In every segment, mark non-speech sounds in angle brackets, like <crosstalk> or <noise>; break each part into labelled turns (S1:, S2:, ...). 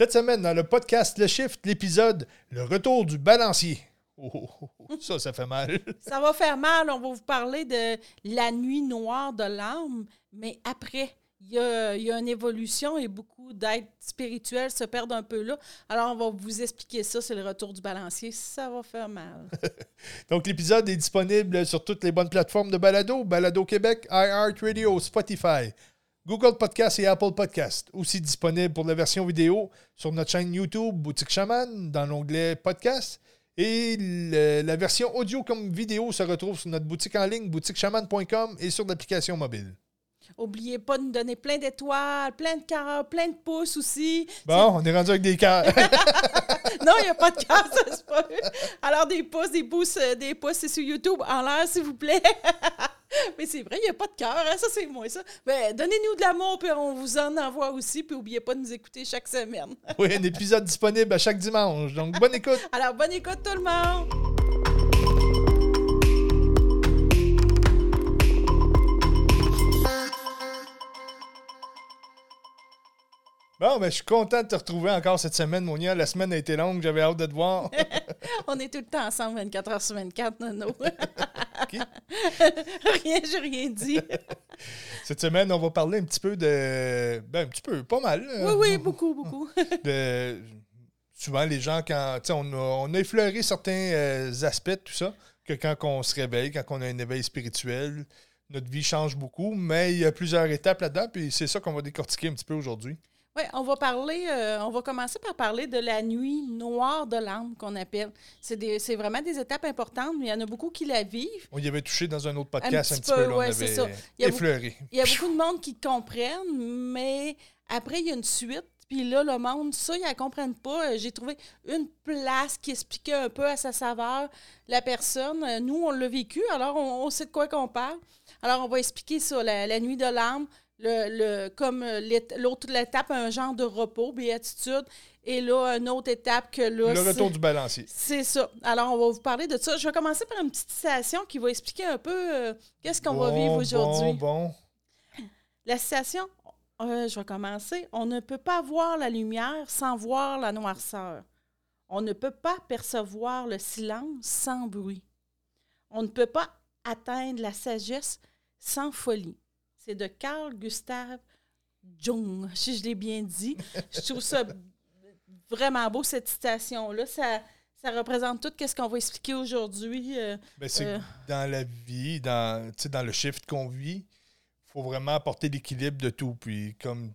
S1: Cette semaine, dans le podcast Le Shift, l'épisode Le retour du balancier. Oh, oh, oh, oh, ça, ça fait mal. <laughs>
S2: Ça va faire mal. On va vous parler de la nuit noire de l'âme, mais après, il y, a, il y a une évolution et beaucoup d'êtres spirituels se perdent un peu là. Alors, on va vous expliquer ça. C'est le retour du balancier. Ça va faire mal. <laughs>
S1: Donc, l'épisode est disponible sur toutes les bonnes plateformes de balado, Balado Québec, iHeartRadio, Spotify, Google Podcast et Apple Podcast. Aussi disponible pour la version vidéo sur notre chaîne YouTube Boutique Chaman dans l'onglet Podcast. Et la version audio comme vidéo se retrouve sur notre boutique en ligne, boutiquechaman.com et sur l'application mobile.
S2: Oubliez pas de nous donner plein d'étoiles, plein de cœurs, plein de pouces aussi.
S1: Bon, on est rendu avec des cœurs. <laughs>
S2: Non, il n'y a pas de cœur, ça c'est pas. Alors, des pouces, des pouces, euh, des pouces, c'est sur YouTube. En l'air, s'il vous plaît. <laughs> Mais c'est vrai, il n'y a pas de cœur, hein, ça c'est moi, ça. Ben, donnez-nous de l'amour, puis on vous en envoie aussi, puis n'oubliez pas de nous écouter chaque semaine.
S1: oui, un épisode disponible à chaque dimanche. Donc, bonne écoute. <laughs>
S2: Alors, bonne écoute tout le monde!
S1: Bon, ben, je suis content de te retrouver encore cette semaine, Monia. La semaine a été longue, j'avais hâte de te voir. <laughs>
S2: On est tout le temps ensemble 24 heures sur 24, Nono. <laughs>
S1: OK.
S2: rien, j'ai rien dit. <laughs>
S1: Cette semaine, on va parler un petit peu de. Ben, un petit peu, pas mal.
S2: Oui, oui, beaucoup, beaucoup.
S1: de- souvent, les gens, quand. tu sais, On a, on a effleuré certains euh, aspects de tout ça, que quand on se réveille, quand on a un éveil spirituel, notre vie change beaucoup, mais il y a plusieurs étapes là-dedans, puis c'est ça qu'on va décortiquer un petit peu aujourd'hui.
S2: Oui, on va parler, euh, on va commencer par parler de la nuit noire de l'âme qu'on appelle. C'est vraiment des étapes importantes, mais il y en a beaucoup qui la vivent.
S1: On y avait touché dans un autre podcast un
S2: petit
S1: petit, peu,
S2: peu,
S1: là,
S2: ouais,
S1: on avait
S2: ça. Il y a
S1: effleuré.
S2: Il y a beaucoup de monde qui comprennent, mais après, il y a une suite. Puis là, le monde, ça, ils ne comprennent pas. Euh, J'ai trouvé une place qui expliquait un peu à sa saveur la personne. Euh, Nous, on l'a vécu, alors on, on sait de quoi qu'on parle. Alors, on va expliquer ça, la, la nuit de l'âme, le, le, comme euh, l'autre étape, un genre de repos, béatitude. Et là, une autre étape que là.
S1: Le retour du balancier.
S2: c'est ça. Alors, on va vous parler de ça. Je vais commencer par une petite citation qui va expliquer un peu euh, qu'est-ce qu'on va vivre aujourd'hui.
S1: Bon, bon.
S2: La citation, euh, je vais commencer. On ne peut pas voir la lumière sans voir la noirceur. On ne peut pas percevoir le silence sans bruit. On ne peut pas atteindre la sagesse sans folie. C'est de Carl Gustav Jung, si je l'ai bien dit. Je trouve ça vraiment beau, cette citation-là. Ça, ça représente tout ce qu'on va expliquer aujourd'hui. euh,
S1: Ben, c'est
S2: Euh.
S1: dans la vie, dans, le shift qu'on vit, il faut vraiment apporter l'équilibre de tout. Puis comme,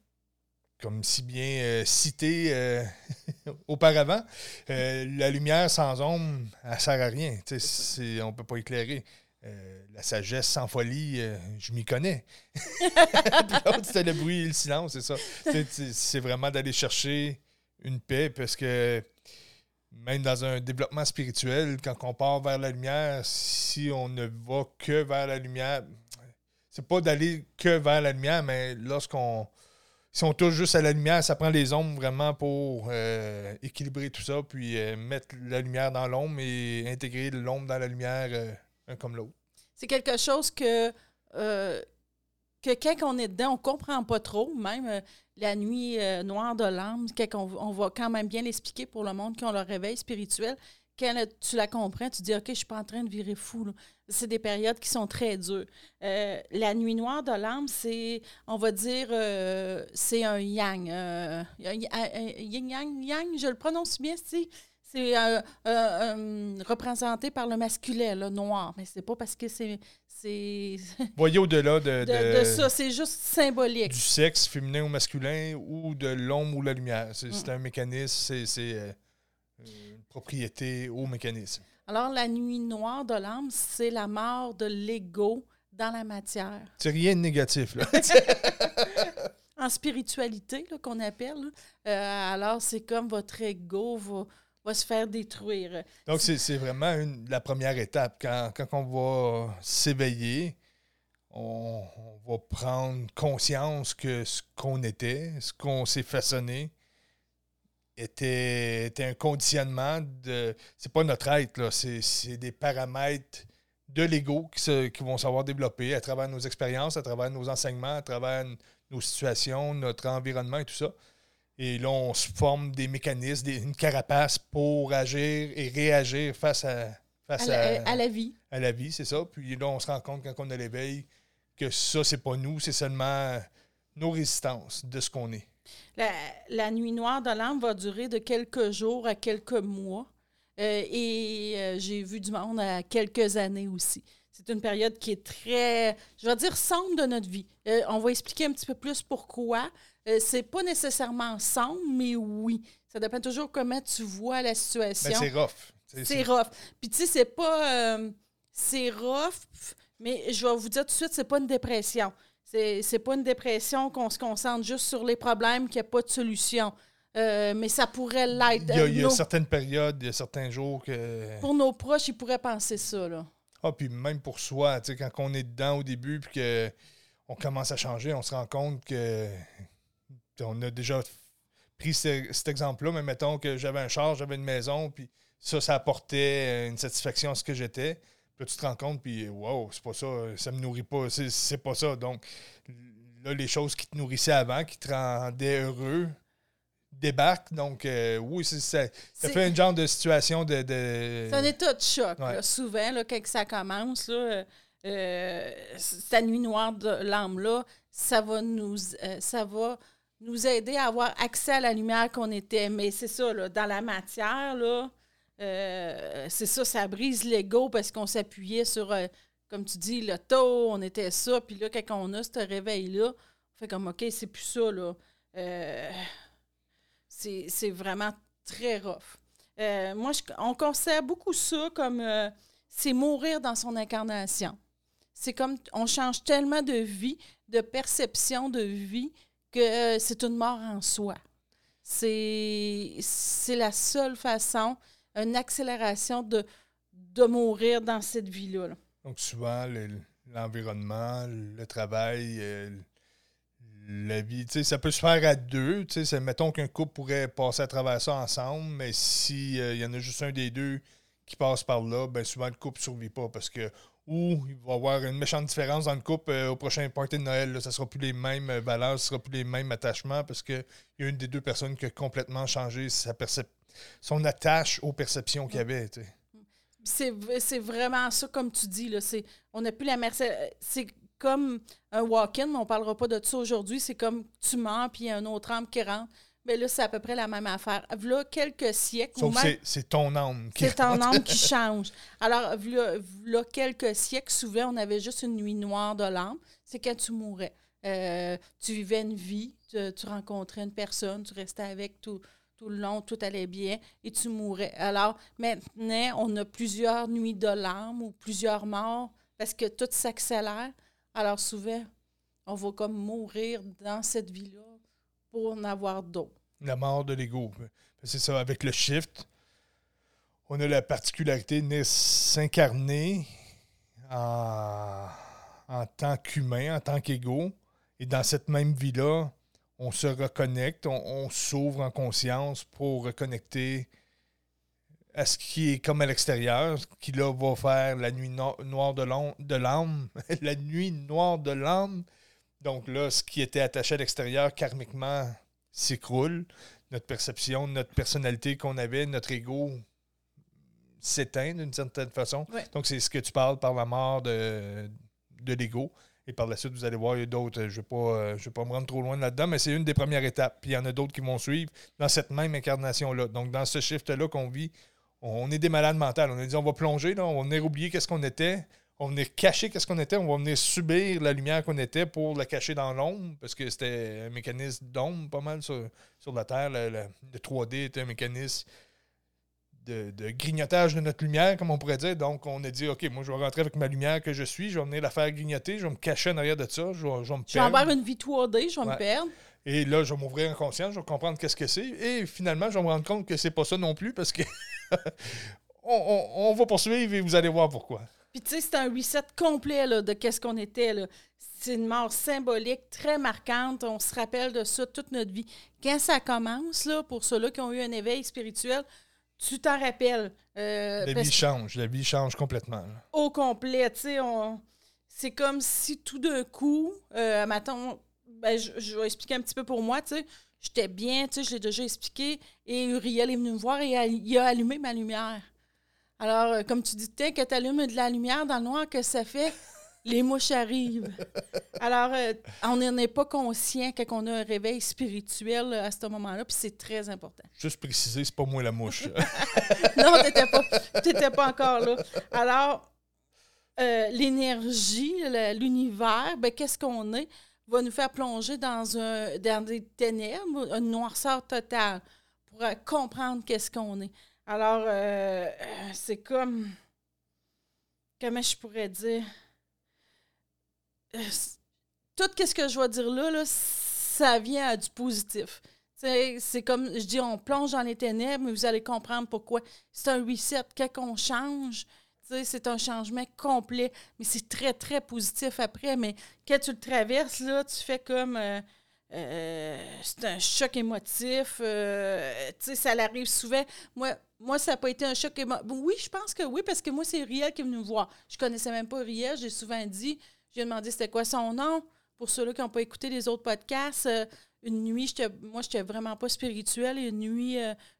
S1: comme si bien euh, cité euh, <laughs> auparavant, euh, la lumière sans ombre, elle ne sert à rien. On ne peut pas éclairer. Euh, la sagesse sans folie, euh, je m'y connais. <laughs> L'autre, c'était le bruit et le silence, c'est ça. C'est vraiment d'aller chercher une paix parce que même dans un développement spirituel, quand on part vers la lumière, si on ne va que vers la lumière, c'est pas d'aller que vers la lumière, mais lorsqu'on. Si on touche juste à la lumière, ça prend les ombres vraiment pour euh, équilibrer tout ça, puis mettre la lumière dans l'ombre et intégrer l'ombre dans la lumière, un comme l'autre.
S2: c'est quelque chose que, euh, que quand on est dedans, on ne comprend pas trop. Même euh, la nuit euh, noire de l'âme, on, on va quand même bien l'expliquer pour le monde qui ont leur réveil spirituel. Quand tu la comprends, tu dis OK, je suis pas en train de virer fou. C'est des périodes qui sont très dures. La nuit noire de l'âme, c'est, on va dire, c'est un yang. euh, un- un- un yin yang, yang, je le prononce bien, c'est c'est euh, euh, euh, représenté par le masculin, le noir. Mais c'est pas parce que c'est <laughs>
S1: Voyez au-delà de,
S2: de, ça, c'est juste symbolique.
S1: du sexe féminin ou masculin ou de l'ombre ou la lumière. C'est
S2: Mm.
S1: un mécanisme, c'est une propriété au mécanisme.
S2: Alors, la nuit noire de l'âme, c'est la mort de l'ego dans la matière.
S1: C'est rien de négatif, là. <laughs>
S2: En spiritualité, qu'on appelle. Euh, alors, c'est comme votre ego va, va se faire détruire.
S1: Donc, c'est c'est vraiment une- la première étape. Quand, quand on va s'éveiller, on, on va prendre conscience que ce qu'on était, ce qu'on s'est façonné, était, était un conditionnement de. C'est pas notre être, là. C'est c'est des paramètres de l'ego qui, se- qui vont savoir développer à travers nos expériences, à travers nos enseignements, à travers nos situations, notre environnement et tout ça. Et là, on se forme des mécanismes, des, une carapace pour agir et réagir face à, face
S2: à, la,
S1: à,
S2: à la vie.
S1: à la vie, c'est ça. Puis là, on se rend compte quand on a l'éveil que ça, c'est pas nous, c'est seulement nos résistances de ce qu'on est.
S2: La, la nuit noire de l'âme va durer de quelques jours à quelques mois. Euh, et euh, j'ai vu du monde à quelques années aussi. C'est une période qui est très, je vais dire, sombre de notre vie. Euh, on va expliquer un petit peu plus pourquoi. Euh, c'est pas nécessairement sombre, mais oui. Ça dépend toujours comment tu vois la situation.
S1: Ben, c'est rough. C'est-
S2: rough. Puis tu sais, c'est pas. euh, c'est rough, mais je vais vous dire tout de suite, c'est pas une dépression. C'est c'est pas une dépression qu'on se concentre juste sur les problèmes, qu'il n'y a pas de solution. Euh, mais ça pourrait l'être.
S1: Il y a, il y a
S2: Nos-
S1: certaines périodes, il y a certains jours que.
S2: Pour nos proches, ils pourraient penser ça. Là.
S1: Ah, puis même pour soi, tu sais, quand on est dedans au début, puis qu'on commence à changer, on se rend compte que. On a déjà pris ce- cet exemple-là, mais mettons que j'avais un char, j'avais une maison, puis ça, ça apportait une satisfaction à ce que j'étais. Puis là, tu te rends compte, puis wow, c'est pas ça, ça me nourrit pas, c'est- c'est pas ça. Donc, là, les choses qui te nourrissaient avant, qui te rendaient heureux, débarquent. Donc, euh, oui, c'est- ça, fait un genre de situation de. de-
S2: C'est un état de choc,
S1: Ouais.
S2: là, souvent, là, quand ça commence. Là, euh, euh, cette nuit noire de l'âme-là, ça va nous euh, ça va nous aider à avoir accès à la lumière qu'on était. Mais c'est ça, dans la matière, là, euh, c'est ça, ça brise l'ego parce qu'on s'appuyait sur, euh, comme tu dis, le taux, on était ça. Puis là, quand on a ce réveil-là, on fait comme, OK, c'est plus ça. Euh, c'est vraiment très rough. Moi, on considère beaucoup ça comme c'est mourir dans son incarnation. C'est comme on change tellement de vie, de perception de vie, euh, c'est une mort en soi. C'est la seule façon, une accélération de, de mourir dans cette vie-là. là.
S1: Donc, souvent, le- l'environnement, le travail, euh, la vie, ça peut se faire à deux. Mettons qu'un couple pourrait passer à travers ça ensemble, mais s'il y en a juste un des deux qui passe par là, ben souvent, le couple ne survit pas parce que ou il va y avoir une méchante différence dans le couple euh, au prochain party de Noël. Là, ça ne sera plus les mêmes euh, valeurs, ce ne sera plus les mêmes attachements parce qu'il y a une des deux personnes qui a complètement changé sa son attache aux perceptions qu'il y avait.
S2: C'est vraiment ça, comme tu dis. On n'a plus la merci. C'est comme un walk-in, mais on ne parlera pas de ça aujourd'hui. C'est comme tu meurs, puis il y a un autre âme qui rentre. Mais là, c'est à peu près la même affaire. Là, quelques siècles,
S1: Sauf
S2: même-
S1: c'est- c'est ton âme qui
S2: c'est ton âme qui <laughs> change. Alors, v'là, v'là quelques siècles, souvent, on avait juste une nuit noire de l'âme. C'est quand tu mourais. Euh, tu vivais une vie, tu, tu rencontrais une personne, tu restais avec tout, tout le long, tout allait bien et tu mourais. Alors, maintenant, on a plusieurs nuits de l'âme ou plusieurs morts parce que tout s'accélère. Alors, souvent, on va comme mourir dans cette vie-là pour en avoir
S1: la mort de l'ego. C'est ça, avec le shift, on a la particularité de s'incarner en, en tant qu'humain, en tant qu'ego. Et dans cette même vie-là, on se reconnecte, on, s'ouvre en conscience pour reconnecter à ce qui est comme à l'extérieur, ce qui là va faire la nuit no- noire de l'âme, <laughs> la nuit noire de l'âme. Donc là, ce qui était attaché à l'extérieur, karmiquement, s'écroule. Notre perception, notre personnalité qu'on avait, notre ego s'éteint d'une certaine façon.
S2: Ouais.
S1: Donc, c'est ce que tu parles par la mort de, de l'ego. Et par la suite, vous allez voir, il y a d'autres. Je ne vais, pas, euh, vais pas me rendre trop loin là-dedans, mais c'est une des premières étapes. Puis il y en a d'autres qui vont suivre dans cette même incarnation-là. Donc, dans ce shift-là qu'on vit, on est des malades mentales. On a dit, on va plonger, là, on va venir oublier qu'est-ce qu'on était. On venir cacher qu'est-ce qu'on était. On va venir subir la lumière qu'on était pour la cacher dans l'ombre, parce que c'était un mécanisme d'ombre pas mal sur, sur la Terre. Le, le- le 3D était un mécanisme de, de grignotage de notre lumière, comme on pourrait dire. Donc, on a dit, OK, moi, je vais rentrer avec ma lumière que je suis, je vais venir la faire grignoter, je vais me cacher en arrière de ça, je vais, je vais me
S2: Je vais
S1: perdre.
S2: avoir une vie 3D, je vais
S1: Ouais.
S2: me perdre.
S1: Et là, je vais m'ouvrir en conscience, je vais comprendre qu'est-ce que c'est. Et finalement, je vais me rendre compte que c'est pas ça non plus parce que <laughs> on, on- on va poursuivre et vous allez voir pourquoi.
S2: Puis tu sais, c'est un reset complet là, de qu'est-ce qu'on était. là. C'est une mort symbolique, très marquante. On se rappelle de ça toute notre vie. Quand ça commence, là, pour ceux-là qui ont eu un éveil spirituel, tu t'en rappelles. Euh,
S1: La vie change, la vie change complètement. là.
S2: au complet, tu sais, on... c'est comme si tout d'un coup, euh, mettons, ben, je, je vais expliquer un petit peu pour moi, tu sais, J'étais bien, tu sais, je l'ai déjà expliqué. Et Uriel est venu me voir et il a allumé ma lumière. Alors, euh, comme tu dis, que tu allumes de la lumière dans le noir, que ça fait? Les mouches arrivent. Alors, euh, on n'en est pas conscient quand on a un réveil spirituel à ce moment-là, puis c'est très important.
S1: Juste préciser, c'est pas moi la mouche. <laughs>
S2: non, tu n'étais pas, pas encore là. Alors, euh, l'énergie, l'univers, ben, qu'est-ce qu'on est, va nous faire plonger dans, un, dans des ténèbres, une noirceur totale, pour comprendre qu'est-ce qu'on est. Alors, euh, c'est comme. Comment je pourrais dire? Euh, tout ce que je vais dire là, ça vient du positif. C'est comme, je dis, on plonge dans les ténèbres, mais vous allez comprendre pourquoi. C'est un reset. Quand on change, c'est un changement complet. Mais c'est très, très positif après. Mais quand tu le traverses, là, tu fais comme. Euh, euh, c'est un choc émotif. Euh, tu sais, ça l'arrive souvent. Moi, moi, ça n'a pas été un choc émotif. Oui, je pense que oui, parce que moi, c'est Riel qui est venu me voir. Je connaissais même pas Riel. J'ai souvent dit, j'ai demandé c'était quoi son nom. Pour ceux-là qui n'ont pas écouté les autres podcasts, euh, une nuit, moi, je n'étais vraiment pas spirituelle. Une nuit,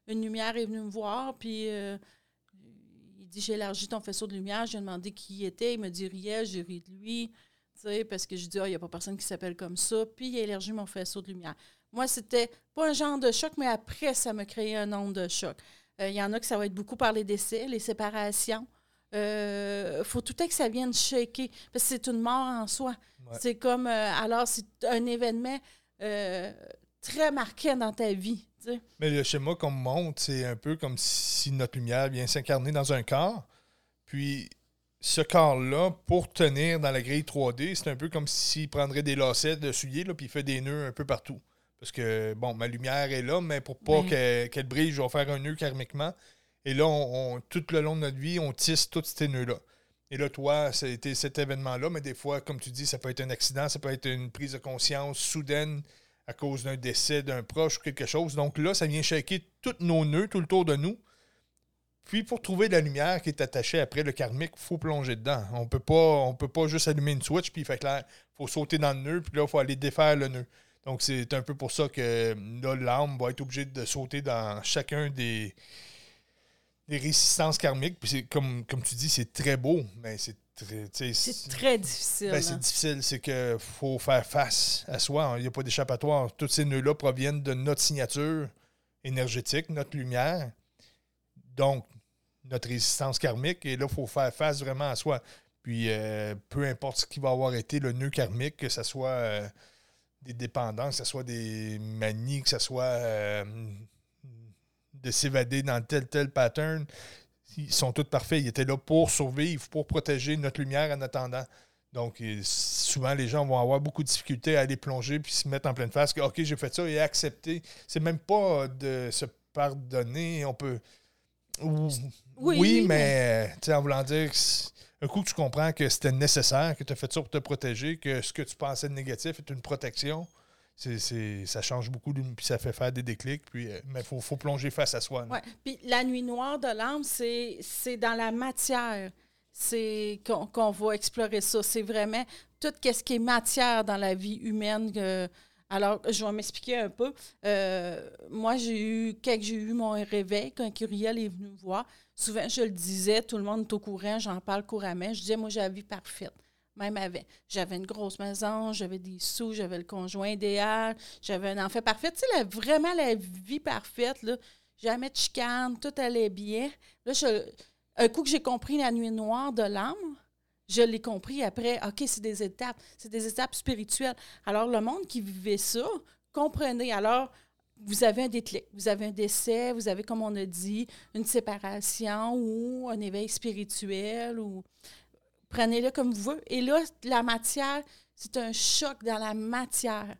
S2: une lumière est venue me voir. Puis il dit J'ai élargi ton faisceau de lumière. J'ai demandé qui il était. Il me dit Riel, j'ai ri de lui parce que je dis, ah, il n'y a pas personne qui s'appelle comme ça. Puis il a élargi mon faisceau de lumière. Moi, c'était pas un genre de choc, mais après, ça m'a créé un nombre de choc. Euh, il y en a que ça va être beaucoup par les décès, les séparations. Il euh, faut tout à que ça vienne shaker, parce que c'est une mort en soi. C'est comme, euh, alors, c'est un événement très marquant dans ta vie.
S1: Mais le schéma qu'on montre, c'est un peu comme si notre lumière vient s'incarner dans un corps. Puis ce corps-là, pour tenir dans la grille 3D, c'est un peu comme s'il prendrait des lacets de soulier, là, puis il fait des nœuds un peu partout. Parce que, bon, ma lumière est là, mais pour pas qu'elle brille, je vais faire un nœud karmiquement. Et là, on, tout le long de notre vie, on tisse tous ces nœuds-là. Et là, toi, été cet événement-là, mais des fois, comme tu dis, ça peut être un accident, ça peut être une prise de conscience soudaine à cause d'un décès d'un proche ou quelque chose. Donc là, ça vient shaker tous nos nœuds tout le tour de nous. Puis pour trouver la lumière qui est attachée après le karmique, il faut plonger dedans. On peut pas, on peut pas juste allumer une switch puis il fait clair. Il faut sauter dans le nœud, puis là, il faut aller défaire le nœud. Donc c'est un peu pour ça que là, l'âme va être obligée de sauter dans chacun des, des résistances karmiques. Puis comme, comme tu dis, c'est très beau, mais c'est
S2: très. C'est très difficile.
S1: Ben, c'est difficile, c'est qu'il faut faire face à soi. Il n'y a pas d'échappatoire. Tous ces nœuds-là proviennent de notre signature énergétique, notre lumière. Donc, notre résistance karmique. Et là, il faut faire face vraiment à soi. Puis, euh, peu importe ce qui va avoir été le nœud karmique, que ce soit euh, des dépendances, que ce soit des manies, que ce soit euh, de s'évader dans tel, tel pattern, ils sont tous parfaits. Ils étaient là pour survivre, pour protéger notre lumière en attendant. Donc, souvent, les gens vont avoir beaucoup de difficultés à aller plonger puis se mettre en pleine face que, OK, j'ai fait ça et accepter. C'est même pas de se pardonner. On peut oui, mais, en voulant dire, un coup que tu comprends que c'était nécessaire, que tu as fait ça pour te protéger, que ce que tu pensais de négatif est une protection, c'est, ça change beaucoup, puis ça fait faire des déclics, puis, euh, mais il faut, plonger face à soi.
S2: Oui, puis la nuit noire de l'âme, c'est, dans la matière c'est qu'on, va explorer ça. C'est vraiment tout ce qui est matière dans la vie humaine. que alors, je vais m'expliquer un peu. Euh, moi, j'ai eu, quand j'ai eu mon réveil, quand Curiel est venu me voir, souvent, je le disais, tout le monde est au courant, j'en parle couramment. Je disais, moi, j'ai la vie parfaite. Même avec. J'avais une grosse maison, j'avais des sous, j'avais le conjoint idéal, j'avais un enfant parfait. Tu sais, vraiment la vie parfaite, là. Jamais de chicane, tout allait bien. Là, un coup que j'ai compris la nuit noire de l'âme, je l'ai compris après, OK, c'est des étapes, c'est des étapes spirituelles. Alors, le monde qui vivait ça, comprenez. Alors, vous avez un déclic, vous avez un décès, vous avez, comme on a dit, une séparation ou un éveil spirituel ou prenez-le comme vous voulez. Et là, la matière, c'est un choc dans la matière.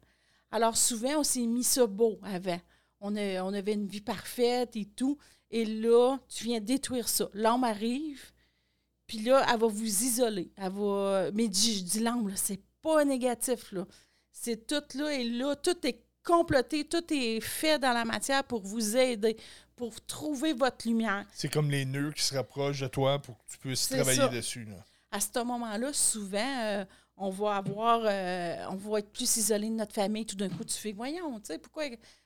S2: Alors, souvent, on s'est mis ça beau avant. On, on avait une vie parfaite et tout. Et là, tu viens détruire ça. L'homme arrive, puis là, elle va vous isoler. Elle va... Mais je dis l'âme, c'est pas négatif. là. C'est tout là et là, tout est comploté, tout est fait dans la matière pour vous aider, pour trouver votre lumière.
S1: C'est comme les nœuds qui se rapprochent de toi pour que tu puisses travailler dessus. Là.
S2: À ce moment-là, souvent, euh, on va avoir, euh, on va être plus isolé de notre famille. Tout d'un coup, tu fais, voyons, tu sais, pourquoi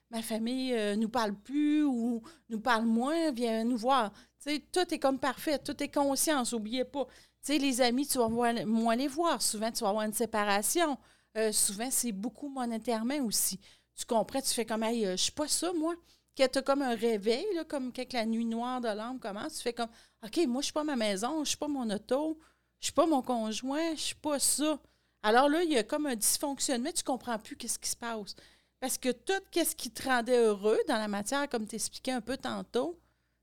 S2: ma famille euh, nous parle plus ou nous parle moins, viens nous voir. Tout est comme parfait, tout est conscience, n'oubliez pas. Tu sais, les amis, tu vas moins les voir. Souvent, tu vas avoir une séparation. Euh, souvent, c'est beaucoup monétairement aussi. Tu comprends, tu fais comme, hey, euh, suis pas ça, moi. Quand tu as comme un réveil, comme quand la nuit noire de l'âme commence, tu fais comme, OK, moi, je suis pas ma maison, je suis pas mon auto, je suis pas mon conjoint, je suis pas ça. Alors là, il y a comme un dysfonctionnement, tu comprends plus qu'est-ce qui se passe. Parce que tout ce qui te rendait heureux dans la matière, comme tu expliquais un peu tantôt,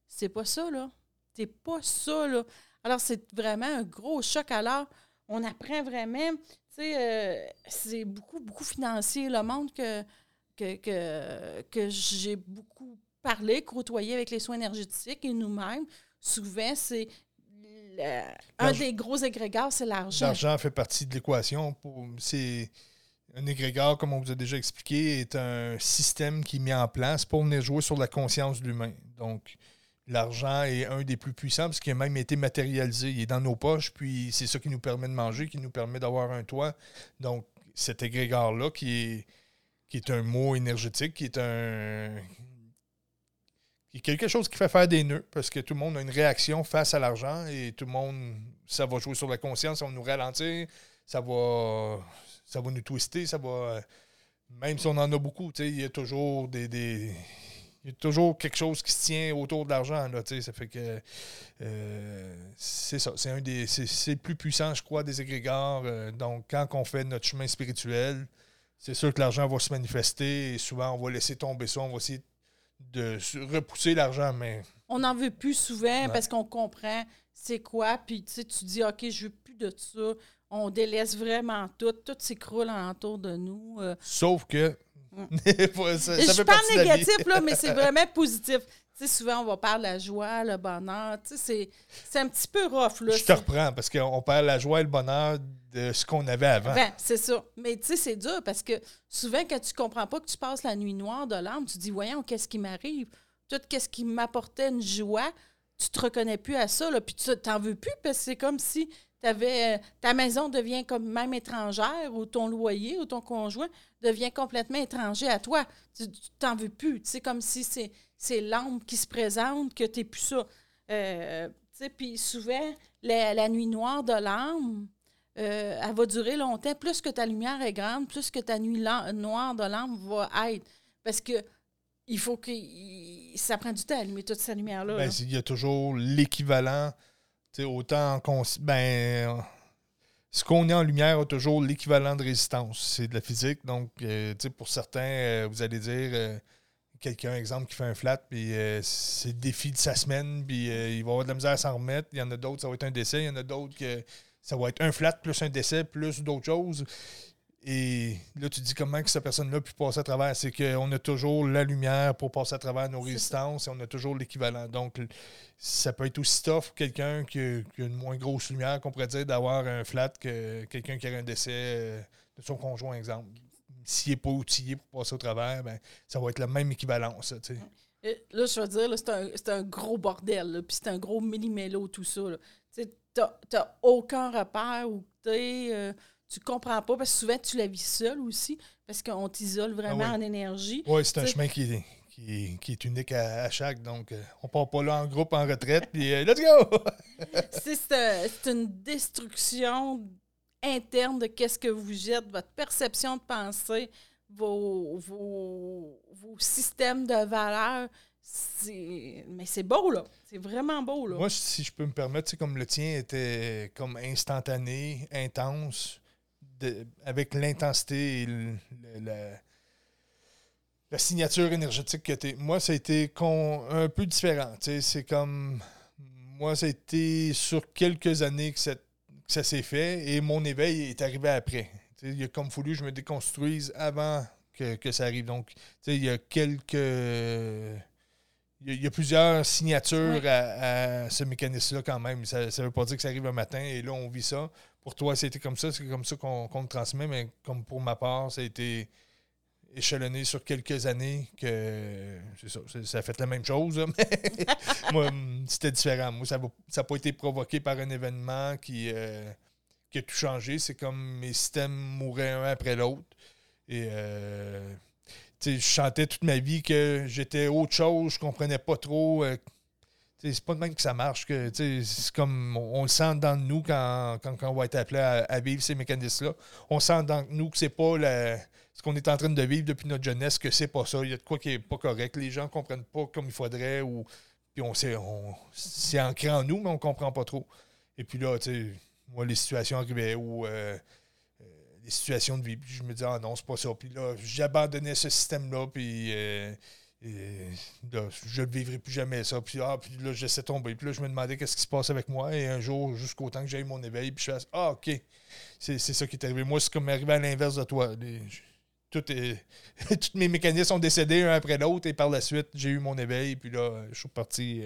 S2: c'est pas ça, là. C'est pas ça, là. Alors, c'est vraiment un gros choc. Alors, on apprend vraiment, tu sais, euh, c'est beaucoup, beaucoup financier, le monde que, que, que, j'ai beaucoup parlé, côtoyé avec les soins énergétiques et nous-mêmes. Souvent, c'est un des gros égrégores, c'est l'argent.
S1: L'argent fait partie de l'équation. C'est un égrégore, comme on vous a déjà expliqué, est un système qui est mis en place pour venir jouer sur la conscience de l'humain. Donc, l'argent est un des plus puissants parce qu'il a même été matérialisé. Il est dans nos poches, puis c'est ça qui nous permet de manger, qui nous permet d'avoir un toit. Donc, cet égrégore-là, qui est, qui est un mot énergétique, qui est un. qui est quelque chose qui fait faire des nœuds, parce que tout le monde a une réaction face à l'argent et tout le monde, ça va jouer sur la conscience, ça va nous ralentir, ça va, ça va nous twister, ça va. Même si on en a beaucoup, il y a toujours des y a toujours quelque chose qui se tient autour de l'argent. Là, ça fait que euh, c'est ça. C'est un des. C'est le plus puissant, je crois, des égrégores. Euh, donc, quand on fait notre chemin spirituel, c'est sûr que l'argent va se manifester et souvent on va laisser tomber ça, on va essayer de repousser l'argent, mais.
S2: On n'en veut plus souvent parce qu'on comprend c'est quoi, puis tu dis OK, je veux plus de ça. On délaisse vraiment tout, tout s'écroule alentour de nous. Euh.
S1: Sauf que <laughs>
S2: je parle négatif, là, mais c'est <laughs> vraiment positif. Souvent, on va parler de la joie, le bonheur. C'est un petit peu rough. Là,
S1: je te reprends parce qu'on parle de la joie et le bonheur de ce qu'on avait avant.
S2: Ben, c'est ça. Mais tu sais, c'est dur parce que souvent, quand tu comprends pas que tu passes la nuit noire de l'âme, tu dis, voyons, qu'est-ce qui m'arrive? Tout ce qui m'apportait une joie, tu te reconnais plus à ça. Là, puis tu t'en veux plus parce que c'est comme si avais, euh, ta maison devient comme même étrangère ou ton loyer ou ton conjoint devient complètement étranger à toi. Tu t'en veux plus. C'est comme si c'est l'âme qui se présente que tu n'es plus ça. Euh, puis souvent, la, nuit noire de l'âme, euh, elle va durer longtemps. Plus que ta lumière est grande, plus que ta nuit noire de l'âme va être. Parce que il faut que ça prend du temps à allumer toute cette lumière-là.
S1: Ben, il y a toujours l'équivalent autant qu'on. Ben, ce qu'on est en lumière a toujours l'équivalent de résistance. C'est de la physique. Donc, euh, pour certains, euh, vous allez dire euh, quelqu'un, exemple, qui fait un flat, puis c'est le défi de sa semaine, puis il va avoir de la misère à s'en remettre. Il y en a d'autres, ça va être un décès. Il y en a d'autres que ça va être un flat plus un décès plus d'autres choses. Et là, tu dis comment que cette personne-là pu passer à travers? C'est qu'on a toujours la lumière pour passer à travers nos résistances et on a toujours l'équivalent. Donc, ça peut être aussi tough quelqu'un qui, a une moins grosse lumière qu'on pourrait dire d'avoir un flat que quelqu'un qui a un décès euh, de son conjoint, exemple. S'il n'est pas outillé pour passer au travers, ben, ça va être la même équivalence.
S2: là, je veux dire, c'est un, gros bordel, puis c'est un gros mini-mélo, tout ça. Tu n'as aucun repère où tu es. Euh, tu comprends pas parce que souvent tu la vis seule aussi parce qu'on t'isole vraiment ah en énergie.
S1: Oui, c'est un chemin qui est, qui, est, unique à, chaque. Donc, euh, on part pas là en groupe, en retraite, puis euh, let's go! <laughs>
S2: c'est une destruction interne de qu'est-ce que vous jettez, votre perception de pensée, vos, vos, vos systèmes de valeurs. Mais c'est beau, là. C'est vraiment beau, là.
S1: Moi, si je peux me permettre, comme le tien était comme instantané, intense, avec l'intensité et la, signature énergétique que tu Moi, ça a été un peu différent. C'est comme. Moi, ça a été sur quelques années que, ça s'est fait et mon éveil est arrivé après. il a comme fallu que je me déconstruise avant que, ça arrive. Donc, il y a quelques. Il y, a, plusieurs signatures à, ce mécanisme-là quand même. Ça ne veut pas dire que ça arrive un matin et là, on vit ça pour toi, c'était comme ça, c'est comme ça qu'on te transmet, mais comme pour ma part, ça a été échelonné sur quelques années que c'est ça, ça a fait la même chose, <laughs> mais moi, c'était différent. Moi, ça n'a pas été provoqué par un événement qui, euh, qui a tout changé. C'est comme mes systèmes mouraient un après l'autre. Et euh, je chantais toute ma vie que j'étais autre chose, je comprenais pas trop. Euh, c'est pas de même que ça marche. C'est comme on, le sent dans nous quand, quand, on va être appelé à, vivre ces mécanismes-là. On sent dans nous que c'est pas ce qu'on est en train de vivre depuis notre jeunesse, que c'est pas ça. Il y a de quoi qui est pas correct. Les gens comprennent pas comme il faudrait ou puis on sait, on, c'est ancré en nous, mais on comprend pas trop. Et puis là, tu sais, moi, les situations arrivaient où euh, les situations de vie, puis je me disais, ah non, c'est pas ça. Puis là, j'abandonnais ce système-là, puis euh, je ne vivrai plus jamais ça. Puis, ah, puis là, je laissais tomber. Puis là, je me demandais qu'est-ce qui se passe avec moi. Et un jour, jusqu'au temps que j'ai eu mon éveil, puis je fasse, ah, OK, c'est, ça qui est arrivé. Moi, c'est comme arrivé à l'inverse de toi. tout est, <laughs> tous mes mécanismes sont décédés un après l'autre et par la suite, j'ai eu mon éveil. Puis là, je suis parti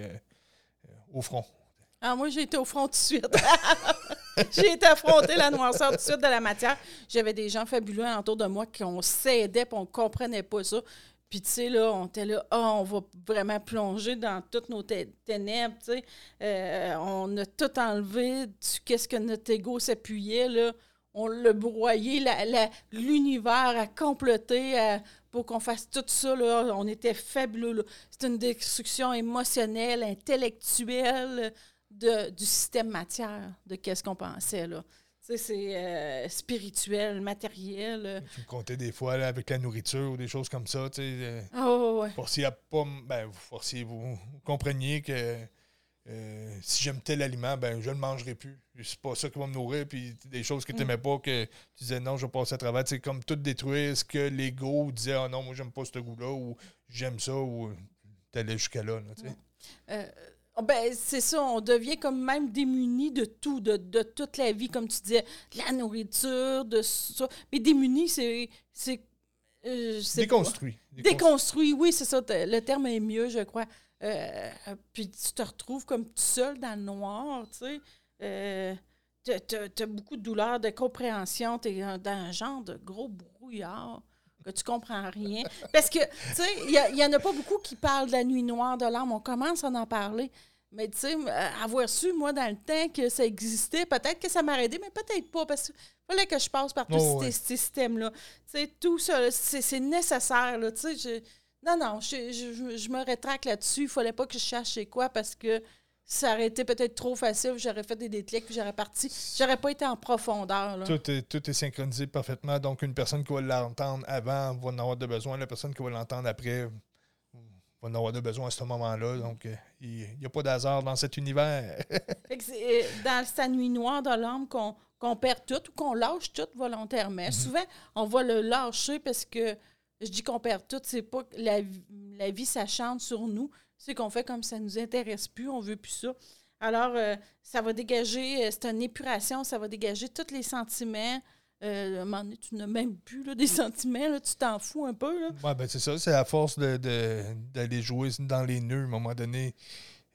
S1: au front.
S2: Ah, moi, j'ai été au front tout de suite. <laughs> <laughs> j'ai été affronter la noirceur tout de suite de la matière. J'avais des gens fabuleux autour de moi qui on s'aidait et on ne comprenait pas ça. Puis, tu sais, là, on était là, ah, on va vraiment plonger dans toutes nos ténèbres, tu sais. Euh, on a tout enlevé, qu'est-ce que notre ego s'appuyait, là. On l'a broyé, l'univers a comploté pour qu'on fasse tout ça, là. On était fabuleux, C'est une destruction émotionnelle, intellectuelle, du système matière, de qu'est-ce qu'on pensait. Là. c'est euh, spirituel, matériel.
S1: Tu me comptais des fois avec la nourriture ou des choses comme ça. Tu sais, euh,
S2: ah, ouais,
S1: Forciez à pas. Ben, vous forciez, vous, compreniez que euh, si j'aime tel aliment, ben je ne le mangerai plus. C'est pas ça qui va me nourrir. Puis des choses que tu n'aimais mm. pas, que tu disais non, je vais passer à travers. C'est comme tout détruire ce que l'ego disait ah non, moi j'aime pas ce goût-là ou j'aime ça ou tu allais jusqu'à là.
S2: Ah, ben, c'est ça, on devient comme même démuni de tout, de, toute la vie, comme tu disais, de la nourriture, de ça. Mais démuni, c'est. c'est
S1: euh, déconstruit.
S2: déconstruit. oui, c'est ça. Le terme est mieux, je crois. Euh, puis tu te retrouves comme tout seul dans le noir, tu sais. Euh, tu as, beaucoup de douleur, de compréhension, tu es dans un genre de gros brouillard que tu comprends rien. Parce que, tu sais, il n'y en a pas beaucoup qui parlent de la nuit noire de l'âme. On commence à en parler. Mais, tu sais, avoir su, moi, dans le temps que ça existait, peut-être que ça m'aurait aidé, mais peut-être pas, parce qu'il fallait que je passe par tous oh, ces, systèmes-là. Tu sais, tout ça, c'est nécessaire, là. Tu sais, non, non, je, je, me rétracte là-dessus. Il fallait pas que je cherche chez quoi, parce que ça aurait été peut-être trop facile, j'aurais fait des déclics, puis j'aurais parti. J'aurais pas été en profondeur.
S1: Tout, est, tout est synchronisé parfaitement. Donc, une personne qui va l'entendre avant va en avoir de besoin. La personne qui va l'entendre après va en avoir de besoin à ce moment-là. Donc, euh, il n'y a pas d'hasard dans cet univers. <laughs>
S2: c'est euh, dans sa nuit noire de l'âme qu'on perd tout ou qu'on lâche tout volontairement. Mm-hmm. Souvent, on va le lâcher parce que je dis qu'on perd tout, c'est pas que la, la vie, ça chante sur nous c'est qu'on fait comme ça ne nous intéresse plus, on veut plus ça. Alors, euh, ça va dégager, euh, c'est une épuration, ça va dégager tous les sentiments. Euh, à un moment donné, tu n'as même plus là, des <laughs> sentiments, là, tu t'en fous un peu.
S1: Oui, ben c'est ça, c'est à force d'aller de, jouer dans les nœuds, à un moment donné.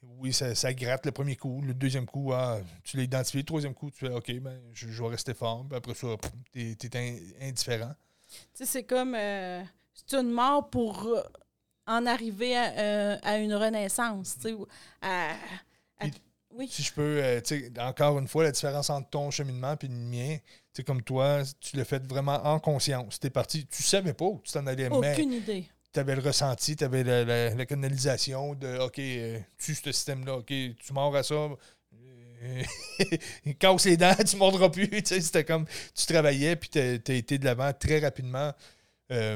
S1: Oui, ça, gratte le premier coup. Le deuxième coup, ah, tu l'as identifié. Le troisième coup, tu fais OK, ben, je, vais rester fort. Puis après ça, tu es, indifférent.
S2: Tu sais, c'est comme. c'est une mort pour en arriver à, euh, une renaissance.
S1: oui. Si je peux, euh, encore une fois, la différence entre ton cheminement et le mien, comme toi, tu l'as fait vraiment en conscience. Tu es parti, tu savais pas où tu t'en allais,
S2: Aucune idée.
S1: Tu avais le ressenti, tu avais la, canalisation de OK, euh, tu ce système-là, OK, tu mords à ça. <laughs> casse les dents, tu ne mordras plus. C'était comme tu travaillais puis tu as, été de l'avant très rapidement.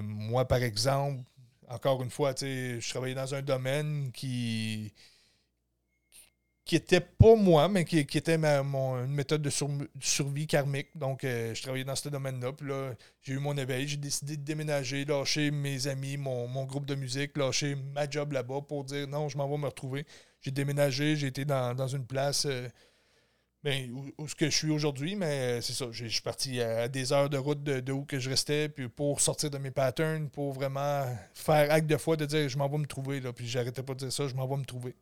S1: moi, par exemple, encore une fois, je travaillais dans un domaine qui qui était pas moi, mais qui, était ma, une méthode de survie karmique. Donc, euh, je travaillais dans ce domaine-là. Puis là, j'ai eu mon éveil. J'ai décidé de déménager, lâcher mes amis, mon, groupe de musique, lâcher ma job là-bas pour dire non, je m'en vais me retrouver. J'ai déménagé, j'ai été dans, une place euh, ben, où, ce que je suis aujourd'hui, mais c'est ça. Je suis parti à des heures de route de, où que je restais, puis pour sortir de mes patterns, pour vraiment faire acte de foi de dire je m'en vais me trouver. Là, puis j'arrêtais pas de dire ça, je m'en vais me trouver.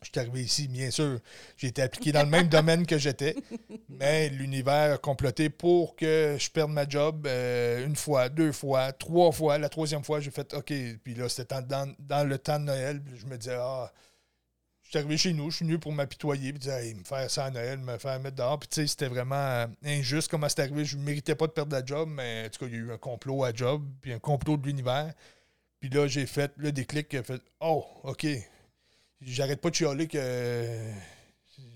S1: Je suis arrivé ici, bien sûr. J'ai été appliqué dans le même <laughs> domaine que j'étais, mais l'univers a comploté pour que je perde ma job euh, une fois, deux fois, trois fois. La troisième fois, j'ai fait OK. Puis là, c'était dans, dans, le temps de Noël. je me disais, ah, suis arrivé chez nous, je suis venu pour m'apitoyer, puis me faire ça à Noël, me faire mettre dehors. Puis, tu sais, c'était vraiment euh, injuste comment c'est arrivé. Je ne méritais pas de perdre la job, mais en tout cas, il y a eu un complot à job, puis un complot de l'univers. Puis là, j'ai fait le déclic a fait, oh, OK. J'arrête pas de chialer que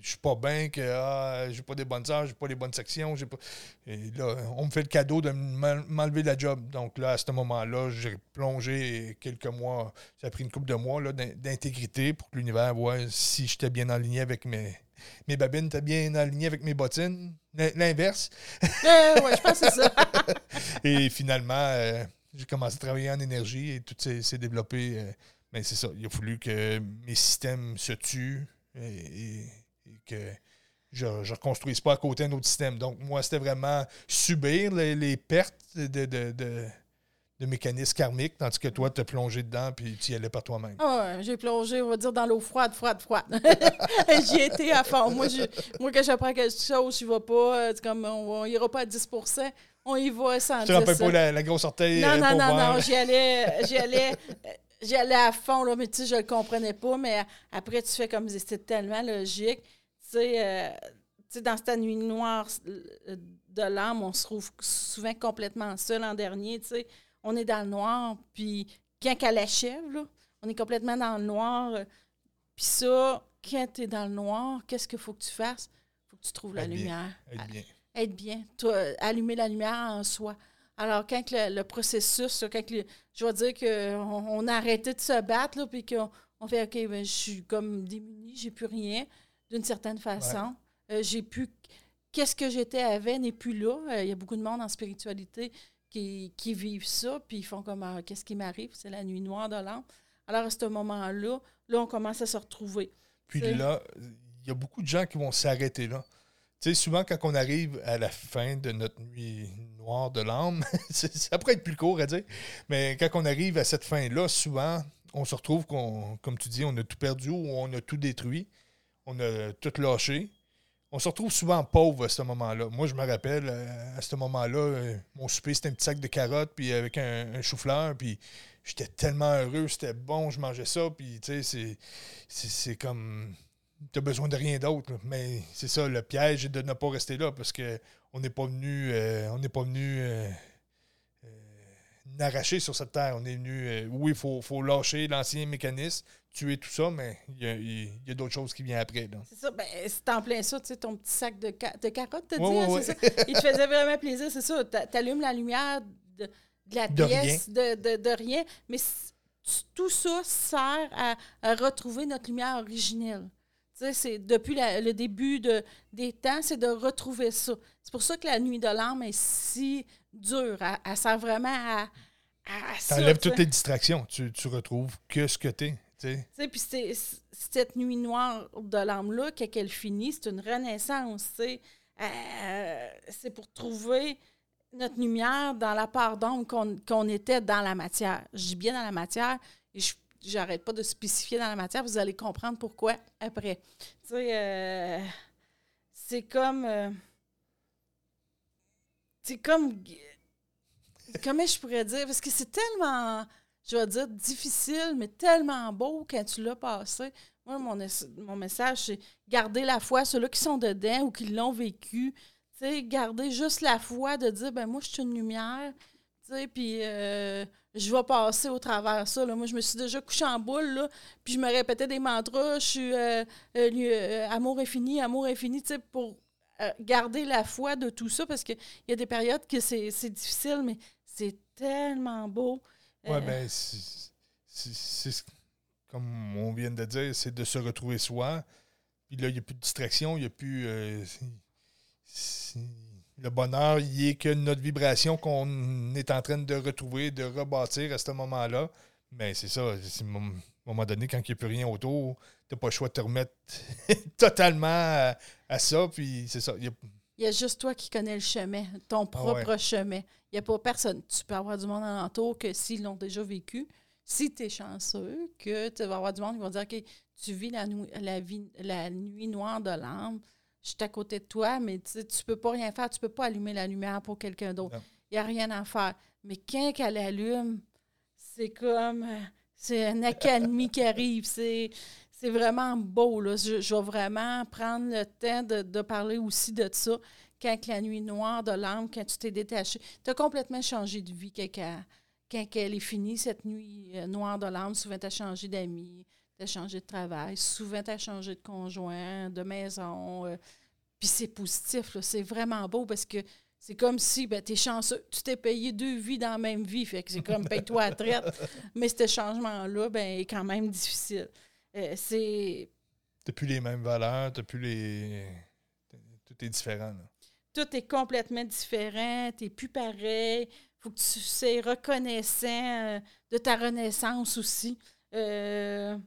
S1: je suis pas bien, que ah, j'ai pas des bonnes heures, j'ai pas les bonnes sections. J'ai pas... Et là, on me fait le cadeau de m'enlever la job. Donc là, à ce moment-là, j'ai plongé quelques mois, ça a pris une couple de mois d'intégrité pour que l'univers voit si j'étais bien aligné avec mes, mes babines, étaient bien alignées avec mes bottines. L'inverse.
S2: Oui, je pense que c'est ça. <laughs>
S1: et finalement, euh, j'ai commencé à travailler en énergie et tout s'est développé. Euh, mais c'est ça, il a fallu que mes systèmes se tuent et que je ne reconstruise pas à côté un autre système. Donc, moi, c'était vraiment subir les, pertes de, de, de, mécanismes karmiques, tandis que toi, tu as plongé dedans puis tu y allais par toi-même.
S2: Ah j'ai plongé, on va dire, dans l'eau froide, froide, froide. <laughs> J'y étais à fond. Moi, je, moi quand j'apprends quelque chose, je ne vais pas, euh, comme on n'ira pas à 10% on y va à 110
S1: Tu ne pas la, la, grosse orteille
S2: Non, euh, non, non, non, j'y allais, j'y allais, à fond, là, mais tu sais, je ne le comprenais pas, mais après, tu fais comme, c'était tellement logique. Euh, dans cette nuit noire euh, de l'âme, on se trouve souvent complètement seul en dernier. Tu sais, on est dans le noir, puis quand qu'elle achève, là, on est complètement dans le noir. Euh, puis ça, quand tu es dans le noir, qu'est-ce qu'il faut que tu fasses? Il faut que tu trouves la lumière.
S1: Être bien.
S2: Être bien. Toi, allumer la lumière en soi. Alors, quand le, processus, quand je vais dire qu'on on a arrêté de se battre, puis qu'on on fait OK, ben, je suis comme démunie, j'ai plus rien d'une certaine façon. Euh, j'ai pu. Qu'est-ce que j'étais avant n'est plus là. Euh, il y a beaucoup de monde en spiritualité qui, vivent ça, puis ils font comme ah, Qu'est-ce qui m'arrive? C'est la nuit noire de l'âme. Alors, à ce moment-là, là, on commence à se retrouver.
S1: Puis là, il y a beaucoup de gens qui vont s'arrêter là. Tu sais, souvent, quand on arrive à la fin de notre nuit noire de l'âme, <laughs> ça pourrait être plus court à dire, mais quand on arrive à cette fin-là, souvent, on se retrouve qu'on, comme tu dis, on a tout perdu ou on a tout détruit on a tout lâché. On se retrouve souvent pauvre à ce moment-là. Moi, je me rappelle, euh, à ce moment-là, euh, mon souper, c'était un petit sac de carottes, puis avec un, chou-fleur, puis j'étais tellement heureux, c'était bon, je mangeais ça, puis tu sais, c'est comme. Tu as besoin de rien d'autre. Mais c'est ça, le piège est de ne pas rester là, parce qu'on n'est pas venu. Euh, on n'est pas venu n'arracher sur cette terre. On est venu. oui, il faut, faut lâcher l'ancien mécanisme, tuer tout ça, mais il y a, d'autres choses qui viennent après.
S2: C'est ça, ben, c'est en plein ça, tu sais, ton petit sac de, de carottes, tu dit, c'est ça? Il te faisait vraiment plaisir, c'est ça. Tu allumes la lumière de, la pièce, De, rien, mais tout ça sert à, retrouver notre lumière originelle. Tu sais, c'est depuis le début de, des temps, c'est de retrouver ça. C'est pour ça que la nuit de l'âme est si dure. Elle, sert vraiment à, à
S1: T'enlèves toutes tes distractions. Tu, tu retrouves que ce que tu es.
S2: Puis cette nuit noire de l'âme-là, qu'elle finit, c'est une renaissance. Euh, c'est pour trouver notre lumière dans la part d'ombre qu'on était dans la matière. Je dis bien dans la matière et je j'arrête pas de spécifier dans la matière, vous allez comprendre pourquoi après. Euh, c'est comme. Euh, c'est comme. Comment je pourrais dire? Parce que c'est tellement je vais dire, difficile, mais tellement beau quand tu l'as passé. Moi, mon, mon message, c'est garder la foi, ceux-là qui sont dedans ou qui l'ont vécu. sais, garder juste la foi de dire, ben moi, je suis une lumière. Puis euh, je vais passer au travers ça. Là. Moi, je me suis déjà couché en boule, puis je me répétais des mantras. Je suis euh, euh, amour infini, amour infini, pour garder la foi de tout ça, parce qu'il y a des périodes que c'est difficile, mais c'est tellement beau.
S1: Oui, euh, ben, c'est comme on vient de dire, c'est de se retrouver soi. Puis là, il n'y a plus de distraction, il n'y a plus. Euh, le bonheur, il est que notre vibration qu'on est en train de retrouver, de rebâtir à ce moment-là. Mais c'est ça, à un moment donné, quand il n'y a plus rien autour, tu n'as pas le choix de te remettre <laughs> totalement à, ça. Puis c'est ça.
S2: Il y, a... juste toi qui connais le chemin, ton ah propre chemin. Il n'y a pas personne. Tu peux avoir du monde alentour que s'ils l'ont déjà vécu, si tu es chanceux, que tu vas avoir du monde qui va dire OK, tu vis la, la, vie, la nuit noire de l'âme, je suis à côté de toi, mais tu ne peux pas rien faire, tu ne peux pas allumer la lumière pour quelqu'un d'autre. Il n'y a rien à faire. Mais quand elle allume, c'est comme. C'est une accalmie qui arrive. C'est, c'est vraiment beau. Là. Je, je, vais vraiment prendre le temps de, de, parler aussi de ça. Quand la nuit noire de l'âme, quand tu t'es détaché, tu as complètement changé de vie quand, quand elle est finie, cette nuit euh, noire de l'âme. Souvent, tu as changé d'amis, tu as changé de travail, souvent, tu as changé de conjoint, de maison. Euh, puis c'est positif, c'est vraiment beau parce que c'est comme si ben, tu es chanceux, tu t'es payé deux vies dans la même vie, fait que c'est comme paye-toi à traite. <laughs> Mais ce changement-là ben, est quand même difficile. Euh, c'est.
S1: T'as plus les mêmes valeurs, t'as plus les. Tout est différent.
S2: Tout est complètement différent, t'es plus pareil. Faut que tu sois reconnaissant euh, de ta renaissance aussi. Euh,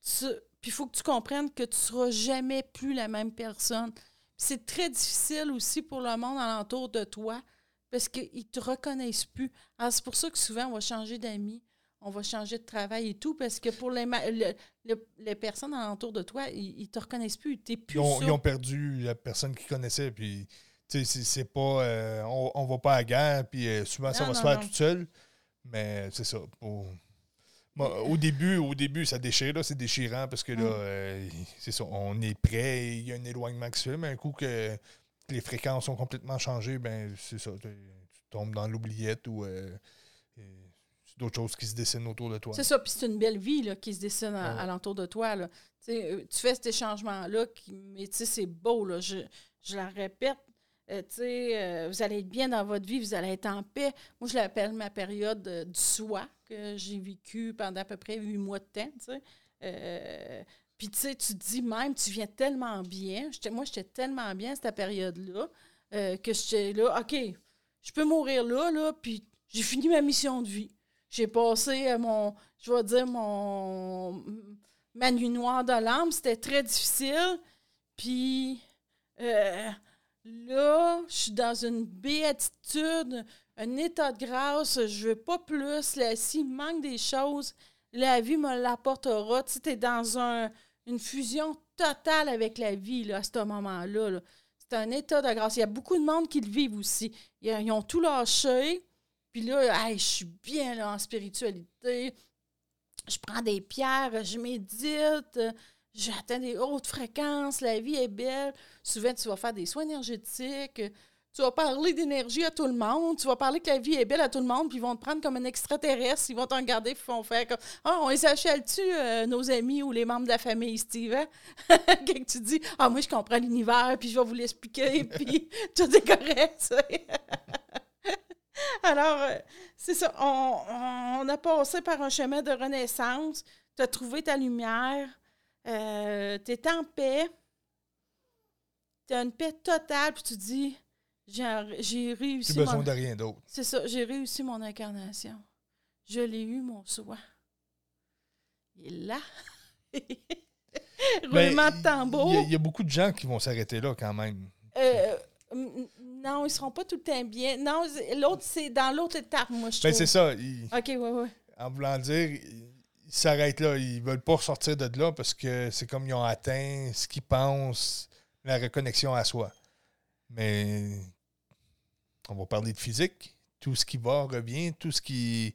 S2: puis il faut que tu comprennes que tu ne seras jamais plus la même personne. C'est très difficile aussi pour le monde alentour de toi parce qu'ils ne te reconnaissent plus. Alors, c'est pour ça que souvent, on va changer d'amis, on va changer de travail et tout, parce que pour les, les personnes alentour de toi, ils ne te reconnaissent plus. plus
S1: ils, ont, ils, ont, perdu la personne qu'ils connaissaient, puis c'est pas. Euh, on, ne va pas à la guerre, puis euh, souvent, ça va se faire tout seul. Mais c'est ça. au début, au début, ça déchire, c'est déchirant parce que là, mm. euh, c'est ça, on est prêt, il y a un éloignement qui se fait, mais un coup que les fréquences ont complètement changé, ben c'est ça, tu tombes dans l'oubliette ou d'autres choses qui se dessinent autour de toi.
S2: C'est ça, puis c'est une belle vie là, qui se dessine alentour de toi. Là. tu fais cet changement-là, mais c'est beau. Là. Je, je la répète, euh, euh, vous allez être bien dans votre vie, vous allez être en paix. Moi, je l'appelle ma période euh, du soi que j'ai vécue pendant à peu près huit mois de temps. Puis, tu sais, tu te dis même, tu viens tellement bien. Moi, j'étais tellement bien à cette période-là que j'étais là, OK, je peux mourir là, là, puis j'ai fini ma mission de vie. J'ai passé mon, je vais dire, mon, ma nuit noire de l'âme. C'était très difficile. Puis, Là, je suis dans une béatitude, un état de grâce, je veux pas plus. S'il manque des choses, la vie me l'apportera. Tu es dans un, une fusion totale avec la vie là, à ce moment-là. c'est un état de grâce. Il y a beaucoup de monde qui le vivent aussi. Ils, ont tout lâché. Puis là, je suis bien là, en spiritualité. Je prends des pierres, je médite, j'atteins des hautes fréquences, la vie est belle. Souvent, tu vas faire des soins énergétiques, tu vas parler d'énergie à tout le monde, tu vas parler que la vie est belle à tout le monde, puis ils vont te prendre comme un extraterrestre, ils vont te regarder, puis ils vont faire comme Ah, on les achète-tu, euh, nos amis ou les membres de la famille, Steve? Hein? <laughs> Quand tu dis Ah, moi, je comprends l'univers, puis je vais vous l'expliquer, <laughs> puis tout est correct, <laughs> Alors, euh, c'est ça, on, on, a passé par un chemin de renaissance, tu as trouvé ta lumière, euh, tu es en paix, tu as une paix totale, puis tu dis j'ai réussi.
S1: J'ai besoin de rien d'autre.
S2: C'est ça, j'ai réussi mon incarnation. Je l'ai eu, mon soi. Il est là. <laughs>
S1: Ben, Roulement de tambour. Il y, a beaucoup de gens qui vont s'arrêter là quand même.
S2: Euh, non, ils ne seront pas tout le temps bien. Non, l'autre, c'est dans l'autre étape, moi, je
S1: ben,
S2: trouve.
S1: c'est ça.
S2: OK, oui, oui.
S1: En voulant dire, ils s'arrêtent là. Ils veulent pas ressortir de là parce que c'est comme ils ont atteint ce qu'ils pensent, la reconnexion à soi. Mais on va parler de physique. Tout ce qui va revient, tout ce qui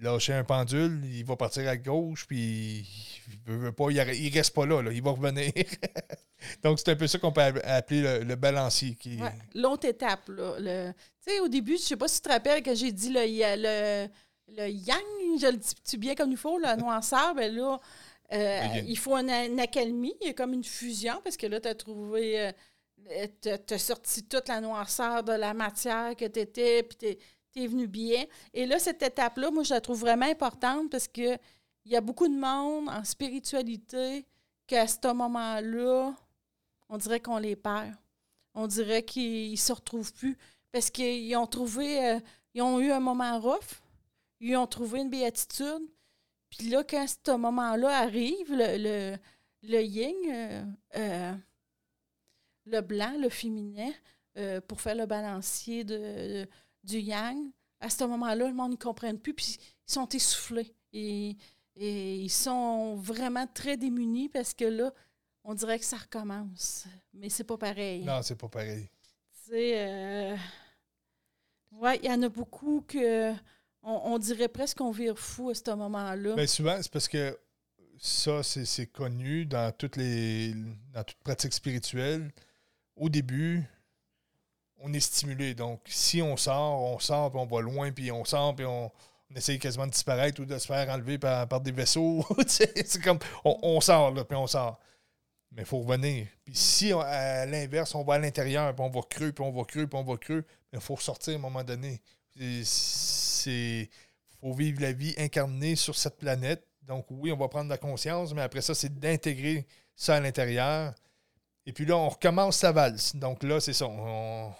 S1: lâche un pendule, il va partir à gauche, puis il veut, pas, il, reste pas là, il va revenir. <laughs> Donc c'est un peu ça qu'on peut appeler le, balancier. Qui...
S2: L'autre étape, là, tu sais, au début, je sais pas si tu te rappelles que j'ai dit le, le le yang, je le dis bien comme il faut, la noirceur, ben là, euh, il faut une, accalmie, il y a comme une fusion, parce que là, tu as trouvé, euh, tu as, sorti toute la noirceur de la matière que tu étais, puis tu es, venu bien. Et là, cette étape-là, moi, je la trouve vraiment importante parce que il y a beaucoup de monde en spiritualité qu'à ce moment-là, on dirait qu'on les perd. On dirait qu'ils ne se retrouvent plus parce qu'ils ont trouvé, euh, ils ont eu un moment rough, ils ont trouvé une béatitude. Puis là, quand ce moment-là arrive, le, le, le yin, euh, euh, le blanc, le féminin, pour faire le balancier de, du yang, à ce moment-là, le monde ne comprenne plus, puis ils sont essoufflés. Et, et, ils sont vraiment très démunis parce que là, on dirait que ça recommence. Mais c'est pas pareil.
S1: Non, c'est pas pareil.
S2: Tu sais, ouais, il y en a beaucoup que on, dirait presque qu'on vire fou à ce moment-là.
S1: Bien, souvent, c'est parce que ça, c'est connu dans toutes les dans toute pratique spirituelle. Au début, on est stimulé. Donc, si on sort, on sort, puis on va loin, puis on sort, puis on, essaye quasiment de disparaître ou de se faire enlever par, par des vaisseaux. <laughs> c'est comme, on, sort, là, puis on sort. Mais il faut revenir. Puis si, à l'inverse, on va à l'intérieur, puis on va creux, puis on va creux, puis on va creux, il faut sortir à un moment donné. C'est faut vivre la vie incarnée sur cette planète. Donc oui, on va prendre la conscience, mais après ça, c'est d'intégrer ça à l'intérieur. Et puis là, on recommence sa valse. Donc là, c'est ça. On,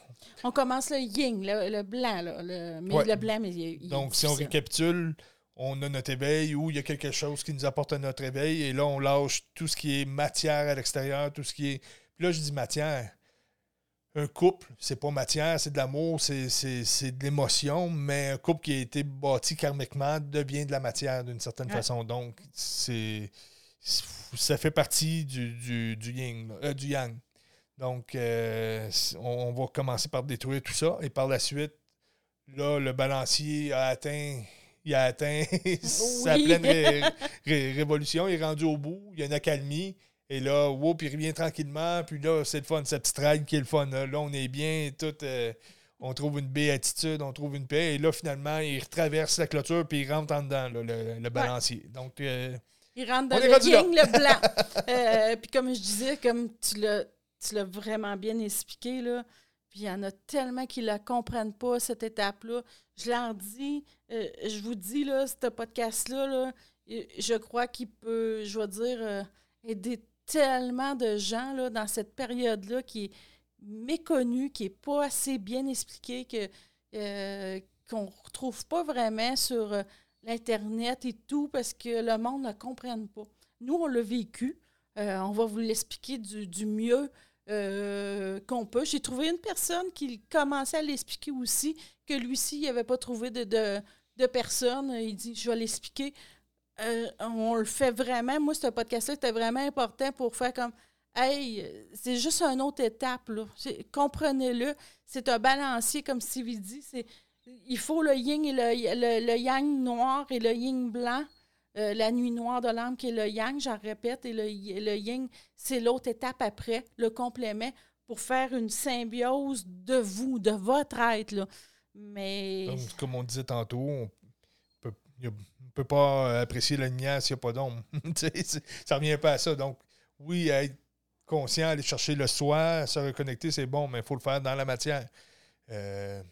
S2: commence le yin, le, blanc. le, mais le blanc, mais il,
S1: Donc, si on récapitule, on a notre éveil ou il y a quelque chose qui nous apporte notre éveil. Et là, on lâche tout ce qui est matière à l'extérieur, tout ce qui est. Puis là, je dis matière un couple, c'est pas matière, c'est de l'amour, c'est de l'émotion, mais un couple qui a été bâti karmiquement devient de la matière d'une certaine façon. Donc, c'est ça fait partie du, du, yin, euh, du yang. Donc, euh, on, va commencer par détruire tout ça. Et par la suite, là, le balancier a atteint, il a atteint <laughs> sa pleine révolution. Il est rendu au bout. Il y a une accalmie. Et là, il revient tranquillement. Puis là, c'est le fun, cette petite ride qui est le fun. Là, on est bien, tout. Euh, on trouve une béatitude, on trouve une paix. Et là, finalement, il traverse la clôture, puis il rentre en dedans, le, balancier. Donc. Euh,
S2: il rentre dans le yin, le blanc. <laughs> Euh, puis comme je disais, comme tu l'as vraiment bien expliqué, là. Puis il y en a tellement qui ne la comprennent pas, cette étape-là. Je leur dis, je vous dis, là, ce podcast-là, là, je crois qu'il peut, je vais dire, aider tellement de gens là, dans cette période-là qui est méconnue, qui n'est pas assez bien expliquée, euh, qu'on ne retrouve pas vraiment sur euh, l'Internet et tout, parce que le monde ne comprenne pas. Nous, on l'a vécu. Euh, on va vous l'expliquer du, mieux qu'on peut. J'ai trouvé une personne qui commençait à l'expliquer aussi, que lui-ci, il n'avait pas trouvé de, de, personne. Il dit, je vais l'expliquer. Euh, on le fait vraiment. Moi, ce podcast-là était vraiment important pour faire comme Hey, c'est juste une autre étape. Comprenez-le. C'est un balancier, comme Stevie dit. il faut le yin et le, yang noir et le yin blanc. Euh, la nuit noire de l'âme qui est le yang, j'en répète, et le, le yin, c'est l'autre étape après, le complément, pour faire une symbiose de vous, de votre être. Mais...
S1: comme on disait tantôt, on peut, ne peut pas apprécier la lumière s'il n'y a pas d'ombre. <laughs> ça revient pas à ça. Donc, oui, être conscient, aller chercher le soi, se reconnecter, c'est bon, mais il faut le faire dans la matière. Euh,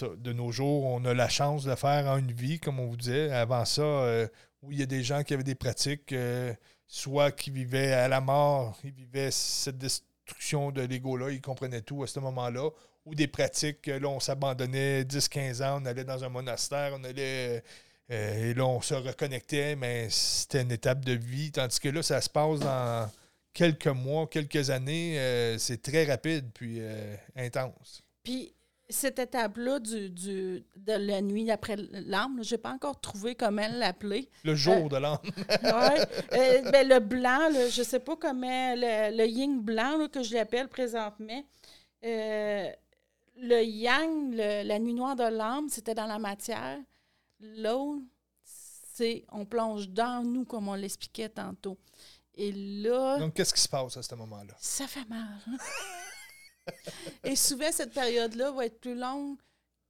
S1: De nos jours, on a la chance de faire en une vie, comme on vous disait. Avant ça, euh, oui, il y a des gens qui avaient des pratiques, euh, soit qui vivaient à la mort, ils vivaient cette destruction de l'ego-là, ils comprenaient tout à ce moment-là, ou des pratiques, là, on s'abandonnait 10-15 ans, on allait dans un monastère, on allait. Euh, et là, on se reconnectait, mais c'était une étape de vie. Tandis que là, ça se passe dans quelques mois, quelques années. Euh, c'est très rapide, puis euh, intense.
S2: Cette étape-là du, de la nuit après l'âme, je n'ai pas encore trouvé comment l'appeler.
S1: Le jour de l'âme. <laughs>
S2: oui. ben, le blanc, je ne sais pas comment, le, le yin blanc que je l'appelle présentement le yang, la nuit noire de l'âme, c'était dans la matière. L'autre, c'est on plonge dans nous, comme on l'expliquait tantôt. Et là.
S1: Donc, qu'est-ce qui se passe à ce moment-là?
S2: Ça fait mal. <laughs> <laughs> Et souvent, cette période-là va être plus longue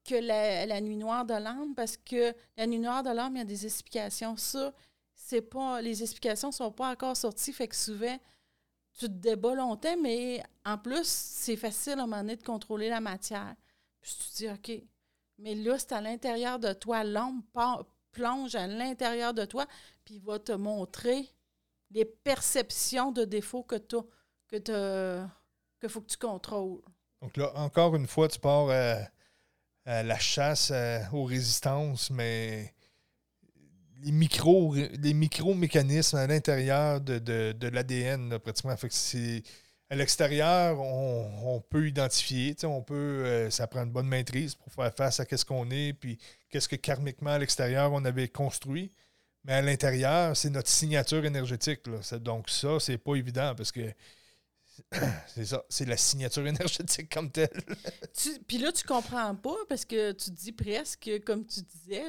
S2: que la, nuit noire de l'âme parce que la nuit noire de l'âme, il y a des explications. Ça, c'est pas. Les explications ne sont pas encore sorties, fait que souvent, tu te débats longtemps, mais en plus, c'est facile à un moment donné de contrôler la matière. Puis tu te dis, OK, mais là, c'est à l'intérieur de toi. L'ombre plonge à l'intérieur de toi, puis il va te montrer les perceptions de défauts que tu as, faut que tu contrôles.
S1: Donc là, encore une fois, tu pars à, la chasse aux résistances, mais les micro, les micro-mécanismes à l'intérieur de, de, l'ADN, pratiquement. Fait que à l'extérieur, on, peut identifier, on peut, euh, ça prend une bonne maîtrise pour faire face à ce qu'on est, puis qu'est-ce que karmiquement à l'extérieur on avait construit. Mais à l'intérieur, c'est notre signature énergétique. Donc ça, c'est pas évident parce que <coughs> c'est ça, c'est la signature énergétique comme telle. <laughs>
S2: Puis là, tu comprends pas parce que tu dis presque, comme tu disais,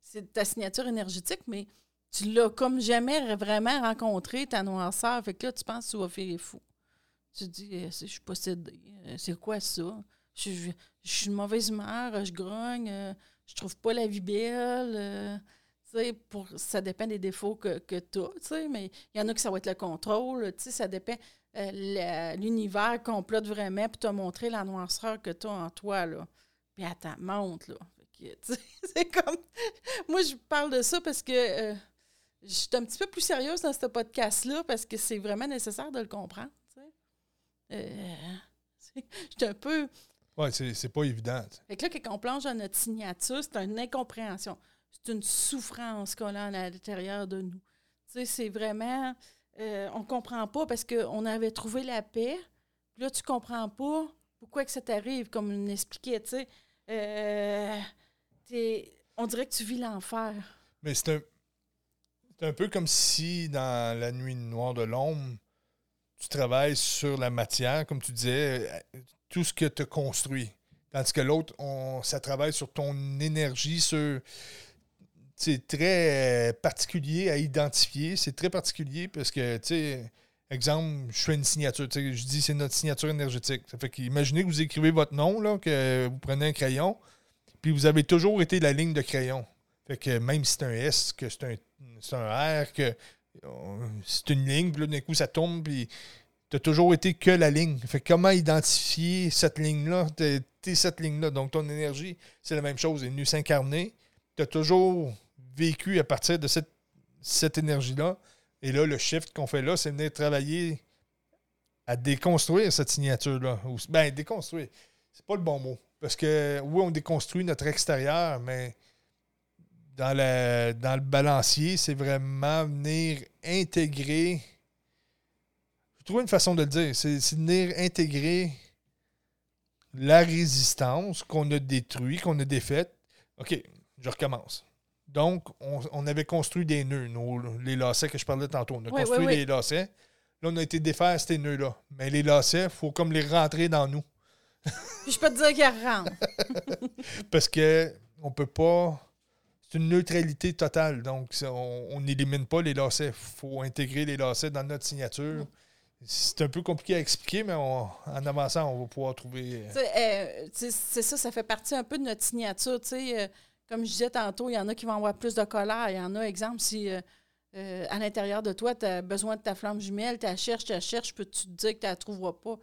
S2: c'est ta signature énergétique, mais tu l'as comme jamais vraiment rencontré, ta noirceur. Fait que là, tu penses que tu vas faire fou. Tu dis, eh, je suis. Euh, c'est quoi ça? Je, suis de mauvaise humeur, je grogne, euh, je trouve pas la vie belle. euh, pour, ça dépend des défauts que, que tu as, mais il y en a que ça va être le contrôle, ça dépend. Euh, L'univers complote vraiment pour te montrer la noirceur que tu as en toi, là. Puis attends, monte, là. Fait que, <laughs> tu sais, c'est comme... Moi, je parle de ça parce que euh, je suis un petit peu plus sérieuse dans ce podcast-là parce que c'est vraiment nécessaire de le comprendre. Euh, <laughs> je suis un peu...
S1: Ouais, c'est pas évident. tu sais.
S2: Fait que là, quand on plonge dans notre signature, c'est une incompréhension. C'est une souffrance qu'on a à l'intérieur de nous. Tu sais, c'est vraiment... euh, on comprend pas parce qu'on avait trouvé la paix. Puis là, tu comprends pas pourquoi que ça t'arrive, comme on expliquait, tu sais. Euh, on dirait que tu vis l'enfer.
S1: Mais c'est un, c'est un peu comme si dans la nuit noire de l'ombre, tu travailles sur la matière, comme tu disais, euh, tout ce que tu construit. Tandis que l'autre, ça travaille sur ton énergie, sur. C'est très euh, particulier à identifier. C'est très particulier parce que, tu sais, exemple, je fais une signature. Je dis c'est notre signature énergétique. Ça fait qu'imaginez que vous écrivez votre nom, là, que vous prenez un crayon, puis vous avez toujours été la ligne de crayon. Fait que même si c'est un S, que c'est un, un R, que euh, c'est une ligne, puis là, d'un coup, ça tombe, puis t'as toujours été que la ligne. Fait que comment identifier cette ligne-là? T'es, t'es cette ligne-là. Donc, ton énergie, c'est la même chose. Elle est venue s'incarner. T'as toujours vécu à partir de cette, énergie-là. Et là, le shift qu'on fait là, c'est venir travailler à déconstruire cette signature-là. Ben, déconstruire. C'est pas le bon mot. Parce que, oui, on déconstruit notre extérieur, mais dans, dans le balancier, c'est vraiment venir intégrer. Je trouve une façon de le dire. C'est venir intégrer la résistance qu'on a détruite, qu'on a défaite. OK, je recommence. Donc, on, on avait construit des nœuds, nos- les lacets que je parlais tantôt. On a
S2: Oui,
S1: construit
S2: oui, oui.
S1: les lacets. Là, on a été défaire ces nœuds-là. Mais les lacets, il faut comme les rentrer dans nous.
S2: Puis <laughs> je peux te dire qu'elle rentre. <laughs>
S1: Parce que on peut pas. C'est une neutralité totale. Donc, on n'élimine pas les lacets. Il faut intégrer les lacets dans notre signature. C'est un peu compliqué à expliquer, mais on- en avançant, on va pouvoir trouver.
S2: Euh, sais, c'est ça, ça fait partie un peu de notre signature. tu sais, euh, comme je disais tantôt, il y en a qui vont avoir plus de colère. Il y en a, exemple, si euh, euh, à l'intérieur de toi, tu as besoin de ta flamme jumelle, tu la cherches, tu la cherches, peux-tu te dire que tu ne la trouveras pas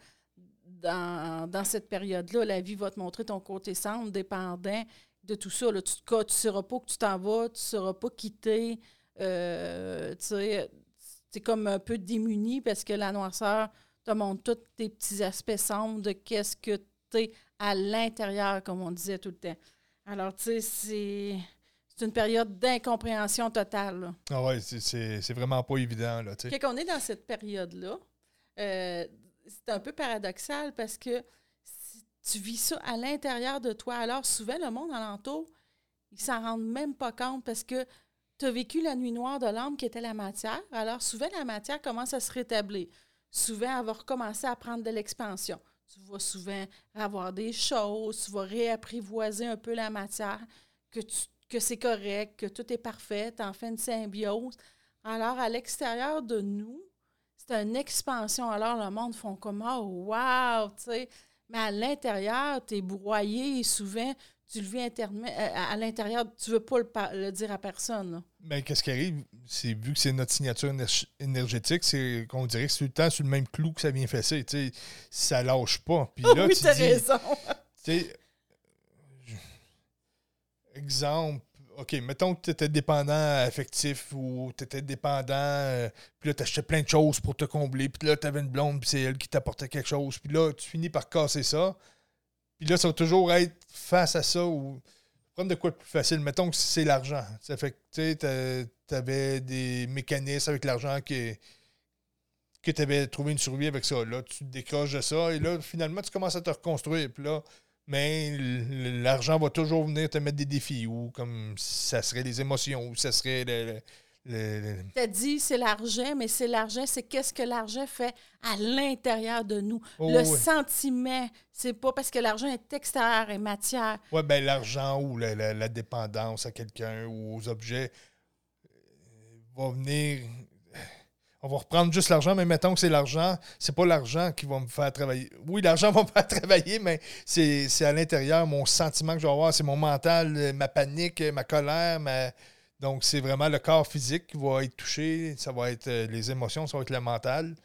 S2: dans, dans cette période-là? La vie va te montrer ton côté sombre, dépendant de tout ça. Là. Tu ne sauras pas que tu t'en vas, tu ne sauras pas quitter. Euh, tu c'est comme un peu démuni parce que la noirceur te montre tous tes petits aspects sombres de qu'est-ce que tu es à l'intérieur, comme on disait tout le temps. Alors, tu sais, c'est, c'est une période d'incompréhension totale. là.
S1: Ah ouais, c'est- vraiment pas évident. Là.
S2: Quand on est dans cette période-là, euh, c'est un peu paradoxal parce que si tu vis ça à l'intérieur de toi, alors souvent, le monde alentour, ils s'en rendent même pas compte parce que tu as vécu la nuit noire de l'âme qui était la matière. Alors souvent, la matière commence à se rétablir. Souvent, elle va recommencer à prendre de l'expansion. Tu vas souvent avoir des choses, tu vas réapprivoiser un peu la matière, que, c'est correct, que tout est parfait, tu en fais une symbiose. Alors, à l'extérieur de nous, c'est une expansion. Alors, le monde font comme Oh, wow, tu sais. Mais à l'intérieur, tu es broyé et souvent, tu le vis euh, à, à l'intérieur, tu veux pas le, dire à personne. là.
S1: Mais qu'est-ce qui arrive? C'est vu que c'est notre signature éner- énergétique, c'est qu'on dirait que c'est tout le temps sur le même clou que ça vient fesser. Tu sais, ça lâche pas. Puis <laughs> là,
S2: oui,
S1: tu
S2: t'as
S1: dis,
S2: raison.
S1: Je- exemple, OK, mettons que tu étais dépendant affectif ou tu étais dépendant, euh, puis là, tu achetais plein de choses pour te combler, puis là, tu avais une blonde, puis c'est elle qui t'apportait quelque chose, puis là, tu finis par casser ça. Puis là, ça va toujours être face à ça ou prendre de quoi de plus facile. Mettons que c'est l'argent. Ça fait que, tu avais des mécanismes avec l'argent qui que tu avais trouvé une survie avec ça. Là, tu te décroches de ça et là, finalement, tu commences à te reconstruire. Puis là, mais l- l'argent va toujours venir te mettre des défis ou comme ça serait les émotions ou ça serait le. Le-
S2: Tu as dit c'est l'argent, mais c'est l'argent, c'est qu'est-ce que l'argent fait à l'intérieur de nous.
S1: Oh,
S2: le sentiment, c'est pas parce que l'argent est extérieur et matière.
S1: Ouais, ben l'argent ou la, la- la dépendance à quelqu'un ou aux objets euh, va venir. On va reprendre juste l'argent, mais mettons que c'est l'argent, c'est pas l'argent qui va me faire travailler. Oui, l'argent <laughs> va me faire travailler, mais c'est à l'intérieur, mon sentiment que je vais avoir, c'est mon mental, ma panique, ma colère, ma, donc, c'est vraiment le corps physique qui va être touché, ça va être euh, les émotions, ça va être le mental.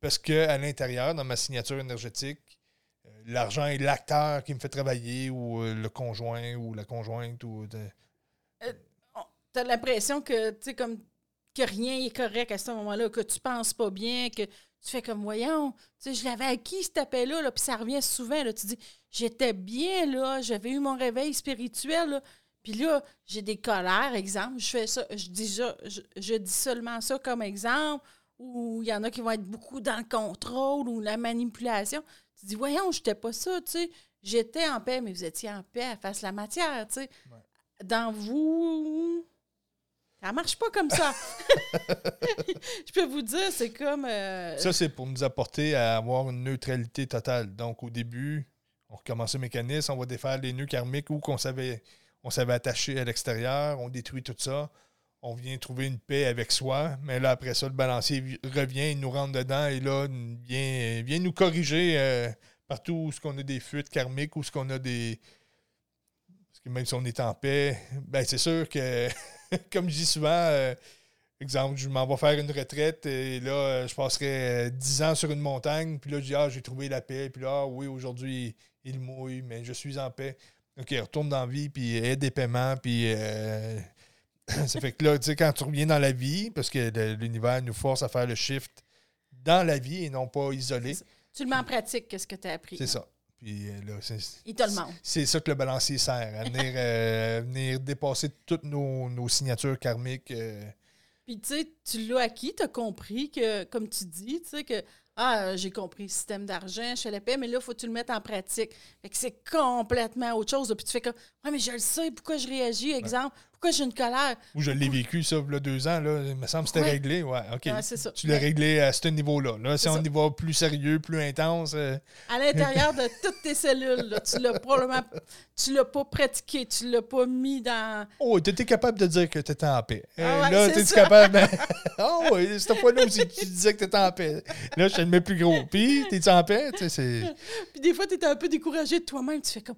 S1: Parce qu'à l'intérieur, dans ma signature énergétique, euh, l'argent est l'acteur qui me fait travailler, ou euh, le conjoint, ou la conjointe, ou.
S2: tu as l'impression que, tu comme que rien n'est correct à ce moment-là, que tu penses pas bien, que tu fais comme, voyons, tu je l'avais acquis, cet appel-là, là, puis ça revient souvent, là, tu dis, j'étais bien, là, j'avais eu mon réveil spirituel, puis là, j'ai des colères, exemple. Je fais ça, je dis, je, dis seulement ça comme exemple, ou il y en a qui vont être beaucoup dans le contrôle ou la manipulation. Tu dis, voyons, je n'étais pas ça, tu sais. J'étais en paix, mais vous étiez en paix à face la matière, tu sais. Dans vous, ça marche pas comme ça. <laughs> je peux vous dire, c'est comme. Euh,
S1: ça, c'est pour nous apporter à avoir une neutralité totale. Donc, au début, on recommence le mécanisme, on va défaire les nœuds karmiques ou qu'on savait on s'avait attaché à l'extérieur, on détruit tout ça, on vient trouver une paix avec soi, mais là, après ça, le balancier revient, il nous rentre dedans et là, vient, vient nous corriger euh, partout où ce qu'on a des fuites karmiques, ou ce qu'on a des. Parce que même si on est en paix, ben c'est sûr que, <laughs> comme je dis souvent, euh, exemple, je m'en vais faire une retraite et là, je passerai 10 ans sur une montagne, puis là, je dis, ah, j'ai trouvé la paix, puis là, ah, oui, aujourd'hui, il mouille, mais je suis en paix. OK, retourne dans la vie, puis aide des paiements, puis. Euh, <clears throat> ça fait que là, tu sais, quand tu reviens dans la vie, parce que l'univers nous force à faire le shift dans la vie et non pas isolé.
S2: Tu le mets en pratique, qu'est-ce que tu as appris.
S1: C'est ça. Puis euh, là, c'est.
S2: Il te le montre.
S1: C'est ça que le balancier sert, à venir, euh, venir dépasser toutes nos, signatures karmiques.
S2: Puis tu sais, tu l'as acquis, tu as compris que, comme tu dis, tu sais, que ah, j'ai compris le système d'argent, je fais la paix, mais là, il faut que tu le mettes en pratique. Fait que c'est complètement autre chose. Puis tu fais comme, ouais, mais je le sais, pourquoi je réagis, exemple, pourquoi j'ai une colère?
S1: Ou je l'ai vécu, ça, il y a deux ans, là, il me semble que c'était réglé. Ouais, OK.
S2: ça.
S1: Tu l'as réglé à ce niveau-là. Là, c'est un niveau plus sérieux, plus intense. Euh,
S2: à l'intérieur de <laughs> toutes tes cellules, là, tu l'as probablement, tu l'as pas pratiqué, tu l'as pas mis dans.
S1: Oh, tu étais capable de dire que tu étais en paix.
S2: Euh, <laughs> <laughs> ah là,
S1: tu es capable. oh, oui, cette fois-là aussi, tu disais que tu étais en paix. Là, je le mets plus gros. Puis, t'es en paix? Tu sais,
S2: Puis des fois, tu étais un peu découragé de toi-même. Tu fais comme,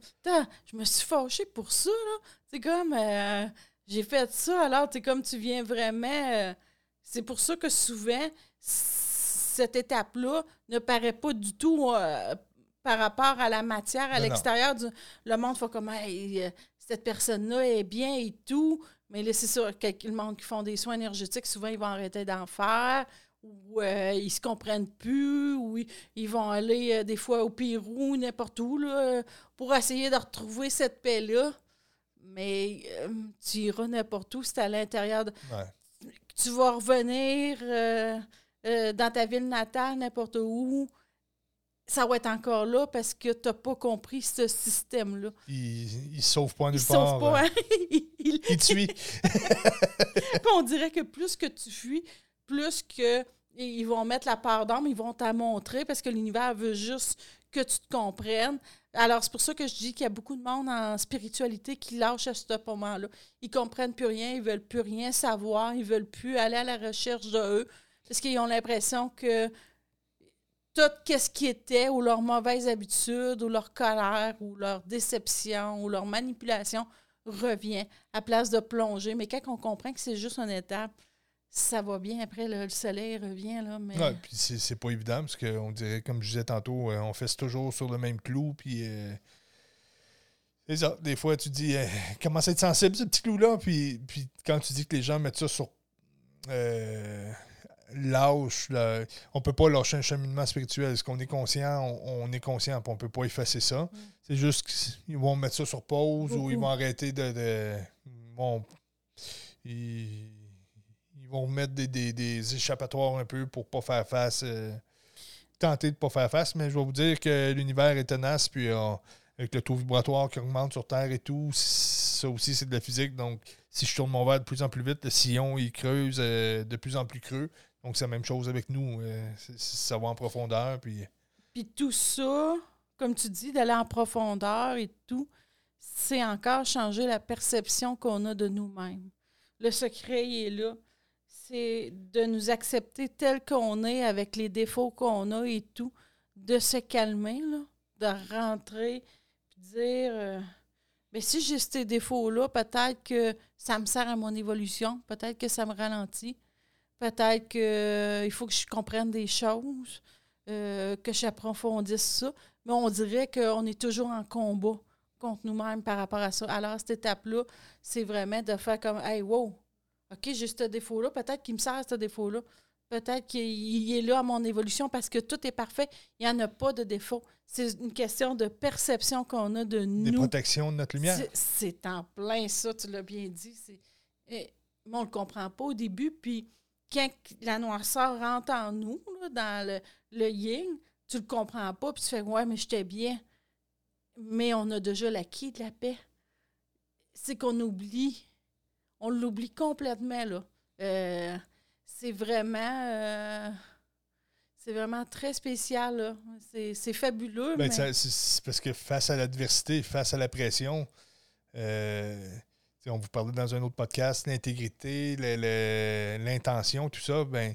S2: je me suis fâché pour ça, là. C'est comme. Euh, j'ai fait ça, alors tu comme tu viens vraiment. Euh, c'est pour ça que souvent, cette étape-là ne paraît pas du tout euh, par rapport à la matière à l'extérieur. Le monde fait comme euh, cette personne-là est bien et tout. Mais là, c'est sûr, le monde qui font des soins énergétiques, souvent, ils vont arrêter d'en faire ou ils ils se comprennent plus, ou ils, vont aller des fois au Pérou, n'importe où, là, pour essayer de retrouver cette paix-là. Mais euh, tu iras n'importe où, c'est à l'intérieur. De... Tu vas revenir euh, euh, dans ta ville natale, n'importe où. Ça va être encore là parce que tu n'as pas compris ce système-là.
S1: Il ne sauve pas nulle part. Sauve pas, hein. <laughs> il, il, te suit. <laughs>
S2: on dirait que plus que tu fuis, plus que ils vont mettre la part d'âme, ils vont t'en montrer parce que l'univers veut juste que tu te comprennes. Alors, c'est pour ça que je dis qu'il y a beaucoup de monde en spiritualité qui lâche à ce moment-là. Ils comprennent plus rien, ils veulent plus rien savoir, ils veulent plus aller à la recherche de eux parce qu'ils ont l'impression que tout ce qui était, ou leur mauvaise habitude, ou leur colère, ou leur déception, ou leur manipulation revient à place de plonger. Mais quand on comprend que c'est juste une étape, ça va bien. Après, le soleil revient. Là, mais...
S1: Ouais, puis c'est pas évident parce qu'on dirait, comme je disais tantôt, euh, on fait toujours sur le même clou. Puis. Euh, c'est ça. Des fois, tu dis, euh, comment à être sensible, ce petit clou-là? Puis, puis quand tu dis que les gens mettent ça sur. lâche, on peut pas lâcher un cheminement spirituel. Est-ce qu'on est conscient? On, est conscient, puis on peut pas effacer ça. Mm. C'est juste qu'ils vont mettre ça sur pause ou ils vont arrêter de. de bon, ils, vont mettre des, échappatoires un peu pour pas faire face. Euh, tenter de pas faire face, mais je vais vous dire que l'univers est tenace, puis euh, avec le taux vibratoire qui augmente sur Terre et tout, ça aussi c'est de la physique. Donc, si je tourne mon verre de plus en plus vite, le sillon il creuse euh, de plus en plus creux. Donc, c'est la même chose avec nous. ça va en profondeur. Puis...
S2: puis tout ça, comme tu dis, d'aller en profondeur et tout, c'est encore changer la perception qu'on a de nous-mêmes. Le secret, il est là c'est de nous accepter tel qu'on est, avec les défauts qu'on a et tout, de se calmer, là, de rentrer, puis dire euh, mais si j'ai ces défauts-là, peut-être que ça me sert à mon évolution, peut-être que ça me ralentit, peut-être qu'il euh, faut que je comprenne des choses, euh, que j'approfondisse ça. Mais on dirait qu'on est toujours en combat contre nous-mêmes par rapport à ça. Alors, cette étape-là, c'est vraiment de faire comme Hey, wow, OK, j'ai ce défaut-là, peut-être qu'il me sert ce défaut-là. Peut-être qu'il est là à mon évolution parce que tout est parfait. Il n'y en a pas de défaut. C'est une question de perception qu'on a de nous.
S1: Des protections de notre lumière.
S2: C'est en plein ça, tu l'as bien dit. Et, on ne le comprend pas au début. Puis quand la noirceur rentre en nous, dans le, le yin, tu ne le comprends pas. Puis tu fais Ouais, mais j'étais bien. Mais on a déjà l'acquis de la paix. C'est qu'on oublie. On l'oublie complètement, là. Euh, c'est vraiment. Euh, c'est vraiment très spécial. C'est fabuleux.
S1: Ben, c'est parce que face à l'adversité, face à la pression, euh, on vous parlait dans un autre podcast, l'intégrité, l'intention, tout ça, ben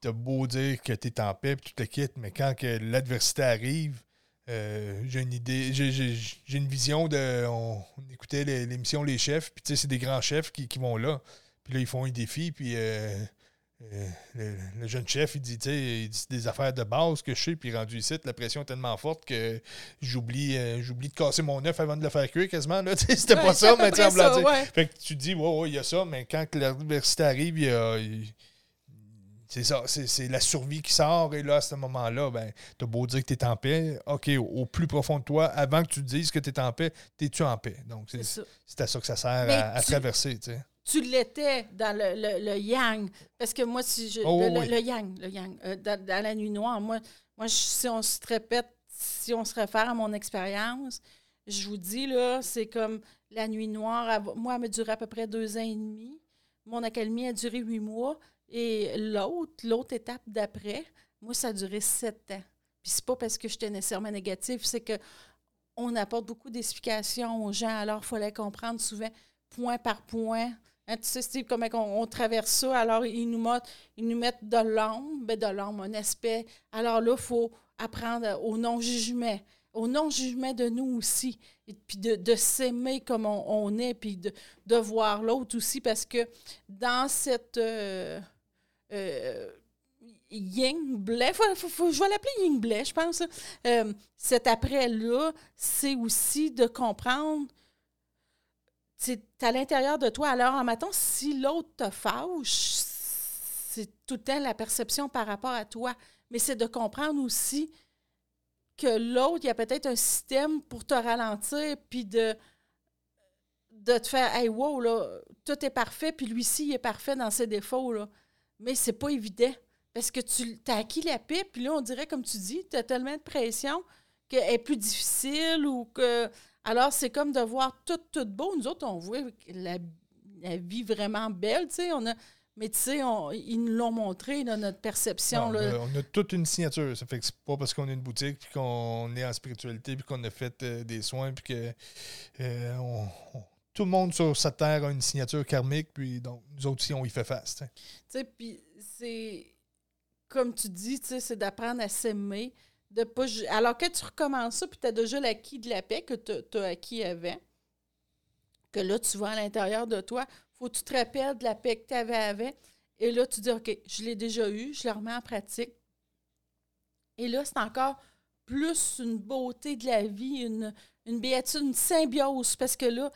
S1: t'as beau dire que tu es en paix tu te quittes, mais quand l'adversité arrive, euh, j'ai une idée, j'ai une vision de. On, écoutait l'émission Les Chefs, puis c'est des grands chefs qui, qui, vont là. Puis là, ils font un défi, puis euh, euh, le, jeune chef, il dit, tu sais, des affaires de base que je sais, puis rendu ici, la pression est tellement forte que j'oublie j'oublie de casser mon œuf avant de le faire cuire quasiment. <laughs> C'était pas ça, <laughs> mais tu ouais. Fait que tu dis, ouais, ouais, il y a ça, mais quand l'adversité arrive, il y a. c'est ça, c'est la survie qui sort, et là, à ce moment-là, ben, t'as beau dire que tu es en paix, OK, au, plus profond de toi, avant que tu dises que tu es en paix, es-tu en paix? Donc, c'est à ça que ça sert à, traverser, tu sais
S2: tu l'étais dans le, yang. Parce que moi, si je. Oh, le, yang, le yang. Euh, dans, la nuit noire, moi, moi si on se répète, si on se réfère à mon expérience, je vous dis, là, c'est comme la nuit noire. Moi, elle m'a duré à peu près deux ans et demi. Mon accalmie a duré huit mois. Et l'autre, l'autre étape d'après, moi, ça a duré sept ans. Puis c'est pas parce que j'étais nécessairement négatif, c'est que on apporte beaucoup d'explications aux gens. Alors, il fallait comprendre souvent point par point Hein, tu sais, Steve, comment on, traverse ça. Alors, ils nous mettent, ils nous mettent de l'ombre, ben de l'ombre, un aspect. Alors là, il faut apprendre au non-jugement, au non-jugement de nous aussi. Et puis de, s'aimer comme on, est, puis de, de voir l'autre aussi, parce que dans cette. Euh, euh, yin blé, je vais l'appeler yin blé, je pense. Euh, cet après-là, c'est aussi de comprendre c'est à l'intérieur de toi. Alors, en matin, si l'autre te fâche, c'est tout le temps la perception par rapport à toi. Mais c'est de comprendre aussi que l'autre, il y a peut-être un système pour te ralentir, puis de, de te faire Hey, wow, là, tout est parfait, puis lui-ci, il est parfait dans ses défauts. Mais c'est pas évident. Parce que tu as acquis la pipe, puis là, on dirait, comme tu dis, tu as tellement de pression qu'elle est plus difficile ou que alors, c'est comme de voir tout, tout beau. Nous autres, on voit la, vie vraiment belle, tu sais. On a, mais tu sais, ils nous l'ont montré, dans notre perception. là.
S1: On, a, toute une signature. Ça fait que c'est pas parce qu'on a une boutique, puis qu'on est en spiritualité, puis qu'on a fait euh, des soins, puis que euh, tout le monde sur cette terre a une signature karmique, puis donc nous autres aussi, on y fait face. Tu
S2: sais, puis c'est, comme tu dis, c'est d'apprendre à s'aimer de pas. Alors que tu recommences ça, puis tu as déjà l'acquis de la paix que tu as acquis avant, que là, tu vois à l'intérieur de toi, faut que tu te rappelles de la paix que tu avais avant. Et là, tu dis, OK, je l'ai déjà eu, je le remets en pratique. Et là, c'est encore plus une beauté de la vie, une, une béatitude, une symbiose, parce que là,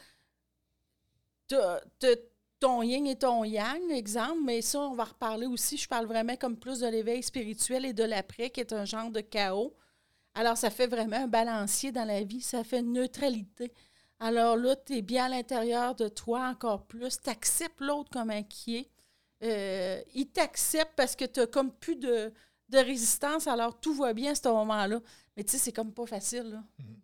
S2: ton yin et ton yang, exemple, mais ça, on va reparler aussi. Je parle vraiment comme plus de l'éveil spirituel et de l'après, qui est un genre de chaos. Alors, ça fait vraiment un balancier dans la vie, ça fait une neutralité. Alors là, tu es bien à l'intérieur de toi encore plus, tu acceptes l'autre comme un qui est. Euh, il t'accepte parce que tu n'as comme plus de, résistance, alors tout va bien à ce moment-là. Mais tu sais, c'est comme pas facile. Là. Mm-hmm.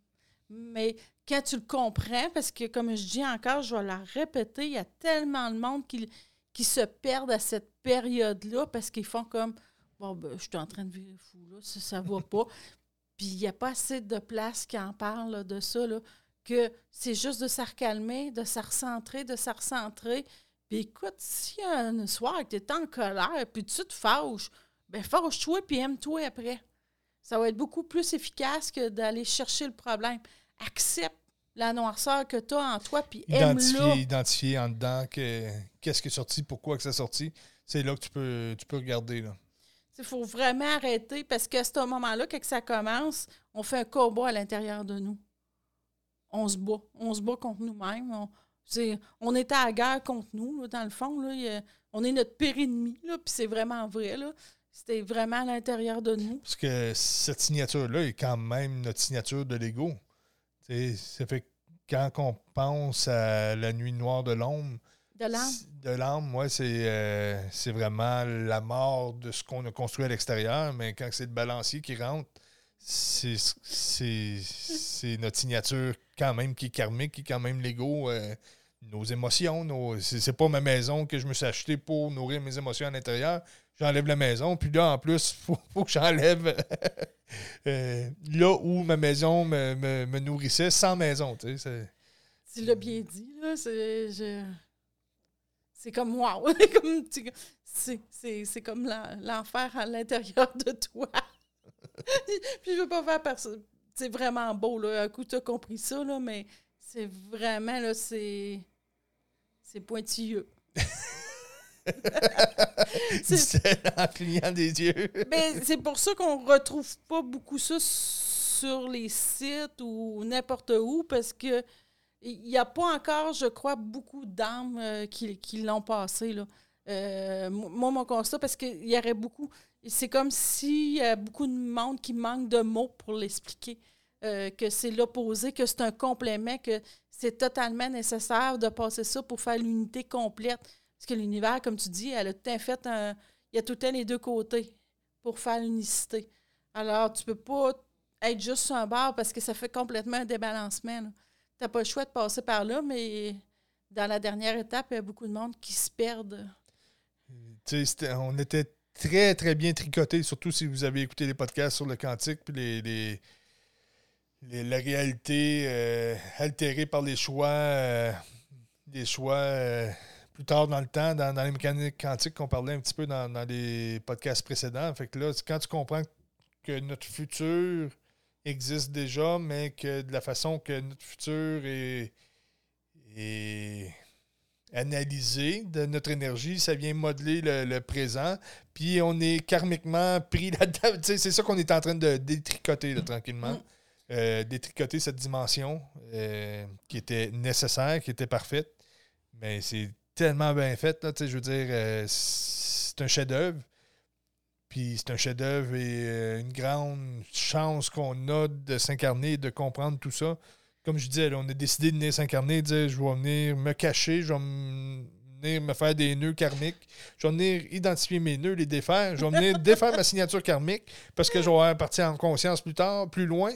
S2: Mais quand tu le comprends, parce que comme je dis encore, je vais la répéter, il y a tellement de monde qui, qui se perdent à cette période-là parce qu'ils font comme Bon, ben, je suis en train de vivre fou, là, ça ne va <laughs> pas. Puis il n'y a pas assez de place qui en parle de ça, là, que c'est juste de se recalmer, de se recentrer, de se recentrer, Puis écoute, si un soir que tu es en colère, puis tu te fâches, ben fâche-toi puis aime-toi après. Ça va être beaucoup plus efficace que d'aller chercher le problème. Accepte la noirceur que tu as en toi, puis aime-le.
S1: Identifier en dedans que, qu'est-ce qui est sorti, pourquoi que c'est sorti. C'est là que tu peux, tu peux regarder.
S2: Il faut vraiment arrêter parce qu'à ce moment-là, quand ça commence, on fait un combat à l'intérieur de nous. On se bat. On se bat contre nous-mêmes. On, est, on est à la guerre contre nous, dans le fond. Là, on est notre pire ennemi, puis c'est vraiment vrai. Là. C'était vraiment à l'intérieur de nous.
S1: Parce que cette signature-là est quand même notre signature de l'ego. Ça fait quand on pense à la nuit noire de l'ombre,
S2: de l'âme.
S1: De l'âme, moi, c'est c'est vraiment la mort de ce qu'on a construit à l'extérieur, mais quand c'est le balancier qui rentre, c'est notre signature quand même qui est karmique, qui est quand même l'ego, euh, nos émotions. Nos, c'est pas ma maison que je me suis acheté pour nourrir mes émotions à l'intérieur. J'enlève la maison, puis là, en plus, <laughs> il faut, que j'enlève euh, là où ma maison me, me, nourrissait sans maison. Tu
S2: l'as bien dit, là. C'est comme wow. c'est comme l'enfer à l'intérieur de toi. <laughs> Puis je veux pas faire personne. C'est vraiment beau, là. Un coup, tu as compris ça, là, mais c'est vraiment, là, c'est. C'est pointilleux. <laughs> <laughs>
S1: c'est en clignant des yeux.
S2: mais c'est pour ça qu'on retrouve pas beaucoup ça sur les sites ou n'importe où, parce que il n'y a pas encore, je crois, beaucoup d'âmes euh, qui, l'ont passé. Là. Euh, moi, mon constat, parce qu'il y aurait beaucoup. C'est comme s'il y a beaucoup de monde qui manque de mots pour l'expliquer. Euh, que c'est l'opposé, que c'est un complément, que c'est totalement nécessaire de passer ça pour faire l'unité complète. Parce que l'univers, comme tu dis, elle a tout fait un. Il y a tout temps les deux côtés pour faire l'unicité. Alors, tu peux pas être juste sur un bord parce que ça fait complètement un débalancement n'as pas le choix de passer par là, mais dans la dernière étape, il y a beaucoup de monde qui se perdent.
S1: on était très, très bien tricotés, surtout si vous avez écouté les podcasts sur le quantique, puis les, les, la réalité euh, altérée par les choix, euh, des choix euh, plus tard dans le temps, dans, les mécaniques quantiques qu'on parlait un petit peu dans, dans, les podcasts précédents. Fait que là, quand tu comprends que notre futur existe déjà, mais que de la façon que notre futur est, analysé de notre énergie, ça vient modeler le, présent. Puis on est karmiquement pris <laughs> là-dedans. c'est ça qu'on est en train de détricoter tranquillement. Mm. Euh, détricoter cette dimension euh, qui était nécessaire, qui était parfaite. Mais c'est tellement bien fait. Là, je veux dire, euh, c'est un chef-d'œuvre. Puis c'est un chef-d'œuvre et euh, une grande chance qu'on a de s'incarner et de comprendre tout ça. Comme je disais, on a décidé de venir s'incarner, de dire je vais venir me cacher, je vais venir me faire des nœuds karmiques, je vais venir identifier mes nœuds, les défaire, je vais venir défaire ma signature karmique parce que je vais partir en conscience plus tard, plus loin.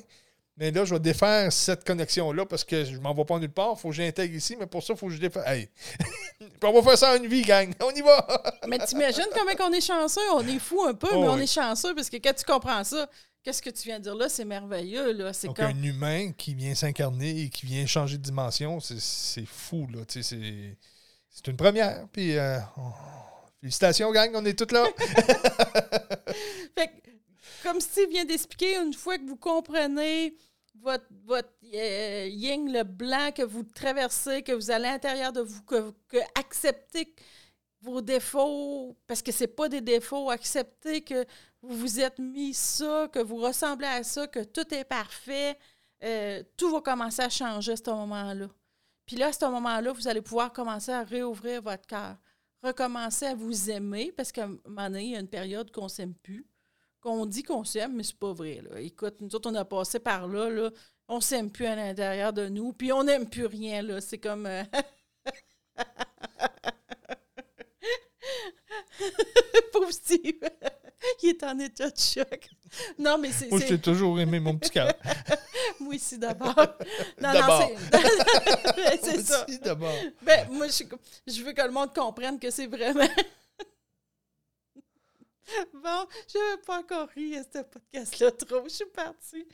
S1: Mais là, je vais défaire cette connexion-là parce que je m'en vais pas nulle part. Il faut que j'intègre ici, mais pour ça, il faut que je défaire. Hey! <laughs> on va faire ça en une vie, gang. <laughs> On y va!
S2: mais t'imagines comment on est chanceux? On est fou un peu, mais on est chanceux parce que quand tu comprends ça, qu'est-ce que tu viens de dire là? C'est merveilleux. Là. C'est
S1: Donc, un humain qui vient s'incarner et qui vient changer de dimension, c'est fou. là. C'est une première. Puis, euh, félicitations, gang. On est toutes là. <laughs>
S2: fait comme Steve vient d'expliquer, une fois que vous comprenez votre, votre euh, yin, le blanc que vous traversez, que vous allez à l'intérieur de vous, que, que acceptez vos défauts, parce que ce pas des défauts, acceptez que vous vous êtes mis ça, que vous ressemblez à ça, que tout est parfait, euh, tout va commencer à changer à ce moment-là. Puis là, à ce moment-là, vous allez pouvoir commencer à réouvrir votre cœur, recommencer à vous aimer, parce qu'à un moment donné, il y a une période qu'on ne s'aime plus qu'on dit qu'on s'aime, mais c'est pas vrai. Là. Écoute, nous autres, on a passé par là, là on s'aime plus à l'intérieur de nous, puis on n'aime plus rien. Là. C'est comme. Euh, <laughs> Pauvre Steve, <laughs> il est en état de choc. Non, mais c'est.
S1: Moi, j'ai toujours aimé mon petit cœur. <laughs>
S2: moi aussi, d'abord. Non, non, c'est. c'est ça.
S1: d'abord.
S2: Ben, moi, je, je veux que le monde comprenne que c'est vraiment. <laughs> Bon, je n'avais pas encore ri à ce podcast-là trop. Je suis partie.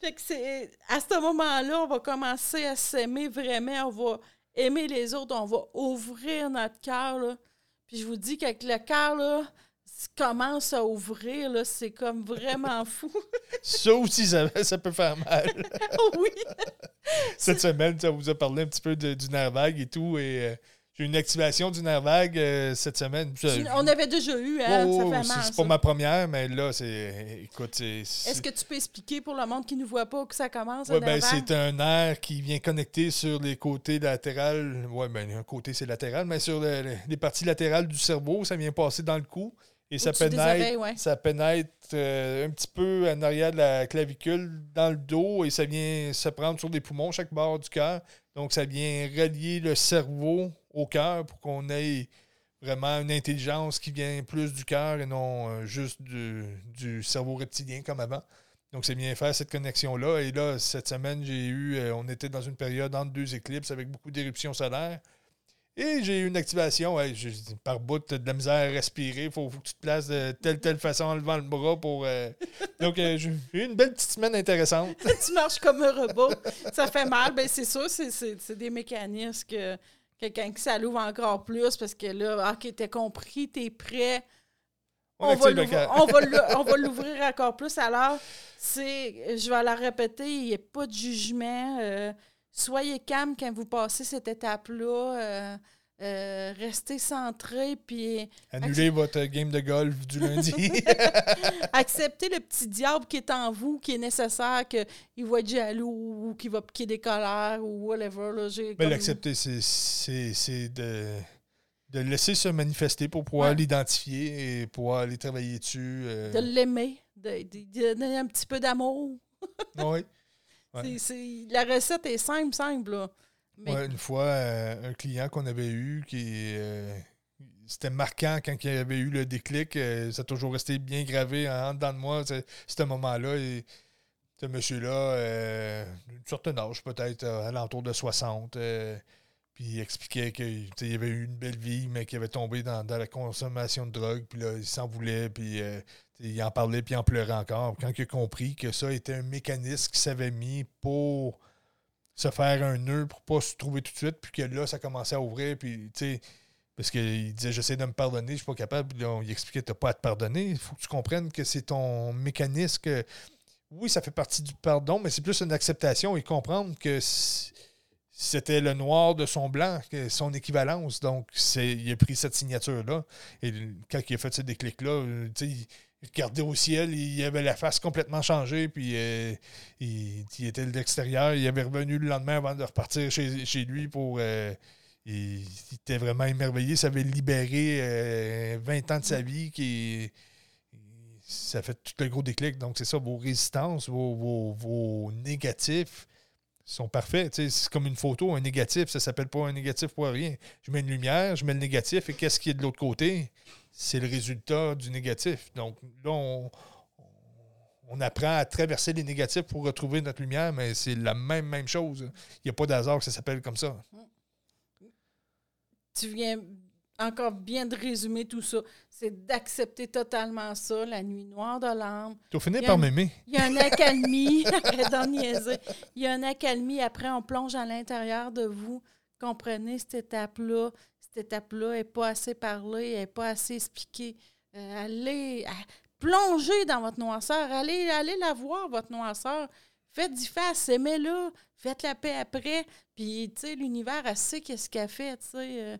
S2: Fait que c'est à ce moment-là, on va commencer à s'aimer vraiment. On va aimer les autres, on va ouvrir notre cœur. Puis je vous dis qu'avec le cœur, là, commence à ouvrir, là, c'est comme vraiment <laughs> fou.
S1: Ça aussi, ça, ça peut faire mal. <laughs>
S2: oui!
S1: Cette semaine, ça vous a parlé un petit peu de- du nerf vague et tout. Et euh, j'ai une activation du nerf vague euh, cette semaine.
S2: On avait déjà eu, hein? ça fait
S1: c'est-
S2: mal.
S1: c'est
S2: ça.
S1: pas ma première, mais là, c'est. Écoute,
S2: Est-ce que tu peux expliquer pour le monde qui ne voit pas que ça commence? Un
S1: ben, c'est un nerf qui vient connecter sur les côtés latérales. Ouais, ben, un côté, c'est latéral, mais sur le- le- les parties latérales du cerveau, ça vient passer dans le cou. Et ça pénètre,
S2: oreilles, ouais.
S1: ça pénètre euh, un petit peu en arrière de la clavicule, dans le dos, et ça vient se prendre sur les poumons, chaque bord du cœur. Donc, ça vient relier le cerveau au cœur pour qu'on ait vraiment une intelligence qui vient plus du cœur et non euh, juste du, cerveau reptilien comme avant. Donc, c'est bien faire cette connexion-là. Et là, cette semaine, j'ai eu, euh, on était dans une période entre deux éclipses avec beaucoup d'éruptions solaires. Et j'ai eu une activation. Par bout, de la misère à respirer. Il faut, faut que tu te places de telle, telle façon en levant le bras pour. euh, Donc, j'ai eu une belle petite semaine intéressante. <laughs>
S2: tu marches comme un robot. ça fait mal. Ben, c'est sûr, c'est- c'est c'est des mécanismes que quelqu'un qui ça l'ouvre encore plus parce que là, OK, t'as compris, t'es prêt.
S1: On
S2: On va, <laughs> on va l'ouvrir encore plus. Alors, c'est, je vais la répéter, il n'y a pas de jugement. euh, soyez calme quand vous passez cette étape-là. euh, euh, restez centré, puis
S1: Annulez votre game de golf du <laughs> lundi. <laughs>
S2: acceptez le petit diable qui est en vous, qui est nécessaire, qu'il va être jaloux ou qu'il va piquer des colères ou whatever. Là,
S1: l'accepter, c'est- c'est c'est de, de le laisser se manifester pour pouvoir
S2: Ouais.
S1: l'identifier et pouvoir aller travailler dessus. euh.
S2: de l'aimer, de, donner un petit peu d'amour.
S1: Oui. <laughs> Ouais.
S2: C'est- la recette est simple, simple. Là. Mais
S1: une fois, euh, un client qu'on avait eu qui. euh, c'était marquant quand il avait eu le déclic. euh, ça a toujours resté bien gravé en, dedans de moi, ce, moment-là. Et ce monsieur-là, d'une certaine âge, peut-être à l'entour de 60, euh, puis il expliquait qu'il avait eu une belle vie, mais qu'il avait tombé dans, la consommation de drogue, puis là, il s'en voulait, puis il en parlait, puis il en pleurait encore. Quand il a compris que ça était un mécanisme qui s'avait mis pour se faire un nœud pour pas se trouver tout de suite, puis que là, ça commençait à ouvrir, puis tu sais, parce qu'il disait j'essaie de me pardonner, je suis pas capable, puis là, on lui expliquait t'as pas à te pardonner, il faut que tu comprennes que c'est ton mécanisme que oui, ça fait partie du pardon, mais c'est plus une acceptation et comprendre que c'était le noir de son blanc, son équivalence. Donc, il a pris cette signature-là. Et quand il a fait ce déclic-là, euh, tu sais, il il regardait au ciel, il avait la face complètement changée, puis euh, il, était de l'extérieur. Il avait revenu le lendemain avant de repartir chez, lui pour. euh, il, était vraiment émerveillé. Ça avait libéré euh, 20 ans de sa vie qui. Ça fait tout le gros déclic. Donc, c'est ça, vos résistances, vos, négatifs sont parfaits. C'est comme une photo, un négatif, ça s'appelle pas un négatif pour rien. Je mets une lumière, je mets le négatif, et qu'est-ce qui est de l'autre côté? C'est le résultat du négatif. Donc là, on, on apprend à traverser les négatifs pour retrouver notre lumière, mais c'est la même, même chose. Il n'y a pas d'hasard que ça s'appelle comme ça.
S2: tu viens encore bien de résumer tout ça. C'est d'accepter totalement ça, la nuit noire de l'âme.
S1: Tu
S2: a
S1: par m'aimer.
S2: Il y a une accalmie, <laughs> arrête d'en niaiser. Il y a une accalmie. Après, on plonge à l'intérieur de vous. Comprenez cette étape-là. Cette étape-là n'est pas assez parlée, n'est pas assez expliquée. Euh, allez, à- plongez dans votre noirceur. Allez, allez la voir, votre noirceur. Faites du face, aimez-la. Faites la paix après. Puis, tu sais, l'univers, elle sait qu'est-ce qu'elle fait, tu sais. euh,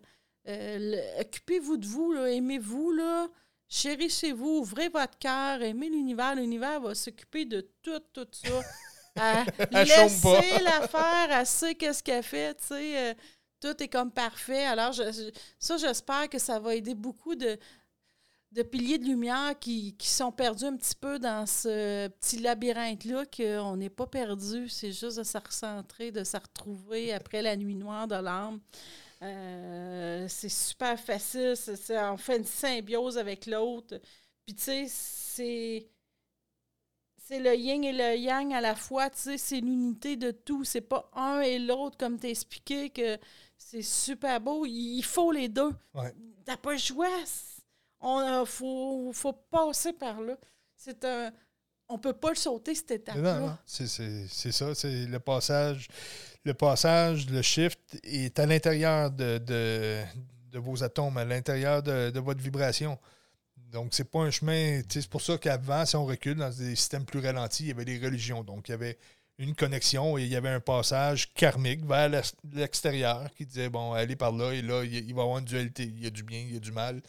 S2: euh, Occupez-vous de vous, aimez-vous, là. Chérissez-vous, ouvrez votre cœur, aimez l'univers. L'univers va s'occuper de tout, tout ça. <laughs> Euh,
S1: Elle chôme pas.
S2: Laissez-la faire, elle sait qu'est-ce qu'elle fait, tu sais. Tout est comme parfait. Alors, ça, j'espère que ça va aider beaucoup de, de piliers de lumière qui, qui sont perdus un petit peu dans ce petit labyrinthe-là, qu'on n'est pas perdu. C'est juste de se recentrer, de se retrouver après la nuit noire de l'âme. Euh, c'est super facile. c'est- on fait une symbiose avec l'autre. Puis, tu sais, c'est. C'est le yin et le yang à la fois, tu sais, c'est l'unité de tout. C'est pas un et l'autre, comme t'as expliqué, que c'est super beau. Il faut les deux.
S1: Ouais.
S2: T'as pas le choix. On a- faut, faut passer par là. C'est un, on peut pas le sauter, cette étape-là.
S1: non, c'est ça. C'est le passage. Le passage, le shift est à l'intérieur de, de, de vos atomes, à l'intérieur de, de votre vibration. Donc, c'est pas un chemin. C'est pour ça qu'avant, si on recule dans des systèmes plus ralentis, il y avait des religions. Donc, il y avait une connexion et il y avait un passage karmique vers l'ex- l'extérieur qui disait bon, allez par là et là, il va y avoir une dualité. Il y a du bien, il y a du mal.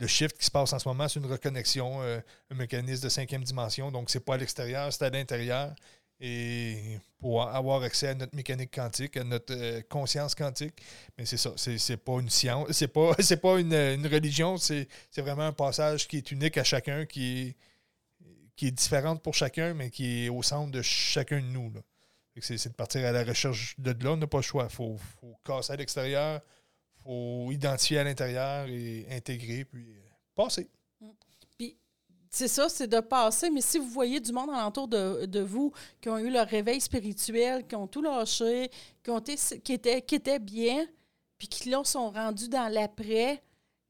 S1: Le shift qui se passe en ce moment, c'est une reconnexion, euh, un mécanisme de cinquième dimension. Donc, c'est pas à l'extérieur, c'est à l'intérieur. Et pour avoir accès à notre mécanique quantique, à notre euh, conscience quantique, mais c'est ça, c'est pas une science, c'est pas, <laughs> pas une, une religion, c'est vraiment un passage qui est unique à chacun, qui est, qui est différente pour chacun, mais qui est au centre de chacun de nous. C'est de partir à la recherche de là, on n'a pas le choix. Il faut, faut casser à l'extérieur, il faut identifier à l'intérieur et intégrer, puis euh, passer.
S2: C'est ça, c'est de passer. Mais si vous voyez du monde alentour de, de vous qui ont eu leur réveil spirituel, qui ont tout lâché, qui, ont été, qui, étaient, qui étaient bien, puis qui là sont rendus dans l'après,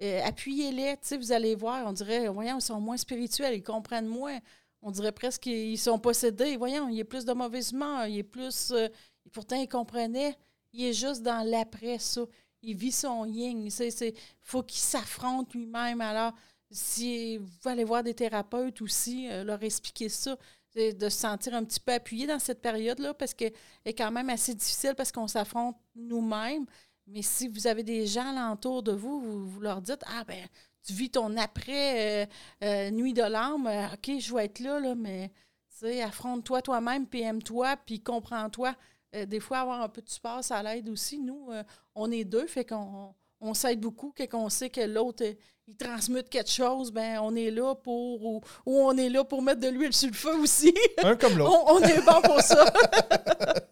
S2: euh, appuyez-les. Vous allez voir, on dirait, voyons, ils sont moins spirituels, ils comprennent moins. On dirait presque qu'ils sont possédés. Voyons, il a plus de mauvaise humeur, il a plus. euh, pourtant, il comprenait. Il est juste dans l'après, ça. Il vit son yin. Il faut qu'il s'affronte lui-même. Alors, si vous allez voir des thérapeutes aussi, euh, leur expliquer ça, c'est de se sentir un petit peu appuyé dans cette période-là, parce qu'elle est quand même assez difficile parce qu'on s'affronte nous-mêmes. Mais si vous avez des gens alentour de vous, vous, vous leur dites Ah, ben, tu vis ton après euh, euh, nuit de larmes, euh, OK, je vais être là, là mais tu sais, affronte-toi toi-même, puis aime-toi, puis comprends-toi. Des fois, avoir un peu de support, ça l'aide aussi. Nous, on est deux, fait qu'on on s'aide beaucoup, qu'on sait que l'autre, il transmute quelque chose, ben on est là pour, ou, ou on est là pour mettre de l'huile sur le feu aussi.
S1: Un comme l'autre. <laughs>
S2: on, on est bon pour ça. <laughs>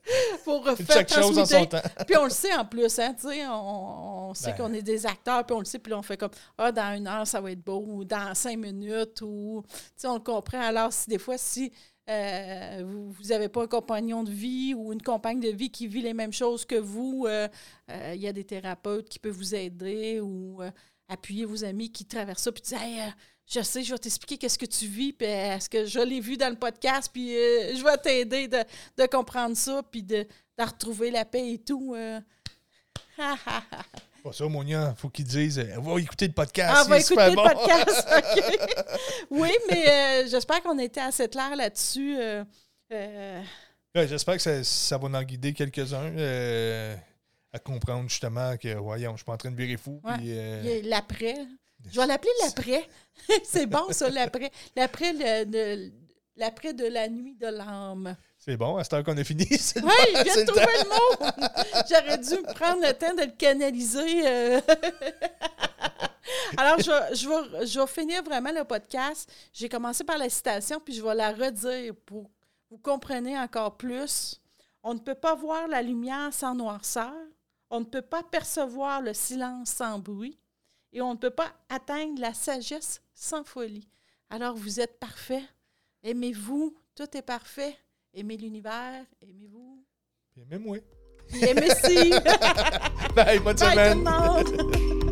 S2: pour euh, faire
S1: Chaque chose en son temps.
S2: Puis on le sait en plus, hein, tu sais, on, on sait
S1: Ben.
S2: qu'on est des acteurs, puis on le sait, puis là, on fait comme, ah, dans une heure, ça va être beau, ou dans cinq minutes, ou, tu sais, on le comprend. Alors, si des fois, si euh, vous n'avez pas un compagnon de vie ou une compagne de vie qui vit les mêmes choses que vous, euh, euh, il y a des thérapeutes qui peuvent vous aider ou appuyer vos amis qui traversent ça, puis dire, hey, je sais, je vais t'expliquer qu'est-ce que tu vis, puis euh, est-ce que je l'ai vu dans le podcast, puis euh, je vais t'aider de, de comprendre ça, puis de, de retrouver la paix et tout. euh.
S1: Pas ça, Monia, faut qu'ils disent euh, va écouter le podcast.
S2: Ah, va
S1: est super
S2: écouter le
S1: bon.
S2: podcast. <laughs> Oui, mais euh, j'espère qu'on a été assez clair là-dessus.
S1: Ouais, J'espère que ça, ça va en guider quelques-uns à comprendre justement que, voyons, je suis pas en train de virer fou.
S2: Ouais.
S1: puis,
S2: l'après. Je vais l'appeler l'après. <laughs> C'est bon, ça, l'après. L'après de, la nuit de l'âme.
S1: c'est bon, à cette heure qu'on a fini.
S2: Oui, je viens de
S1: le
S2: trouver le mot. J'aurais dû prendre le temps de le canaliser. euh. <laughs> Alors, je vais, je, vais, je vais finir vraiment le podcast. J'ai commencé par la citation, puis je vais la redire pour que vous compreniez encore plus. On ne peut pas voir la lumière sans noirceur. On ne peut pas percevoir le silence sans bruit. Et on ne peut pas atteindre la sagesse sans folie. Alors, vous êtes parfait. Aimez-vous. Tout est parfait. Aimez l'univers. Aimez-vous.
S1: Puis, Même moi.
S2: Puis aimez-y. <laughs>
S1: Bye, bonne
S2: Bye
S1: semaine.
S2: tout le monde.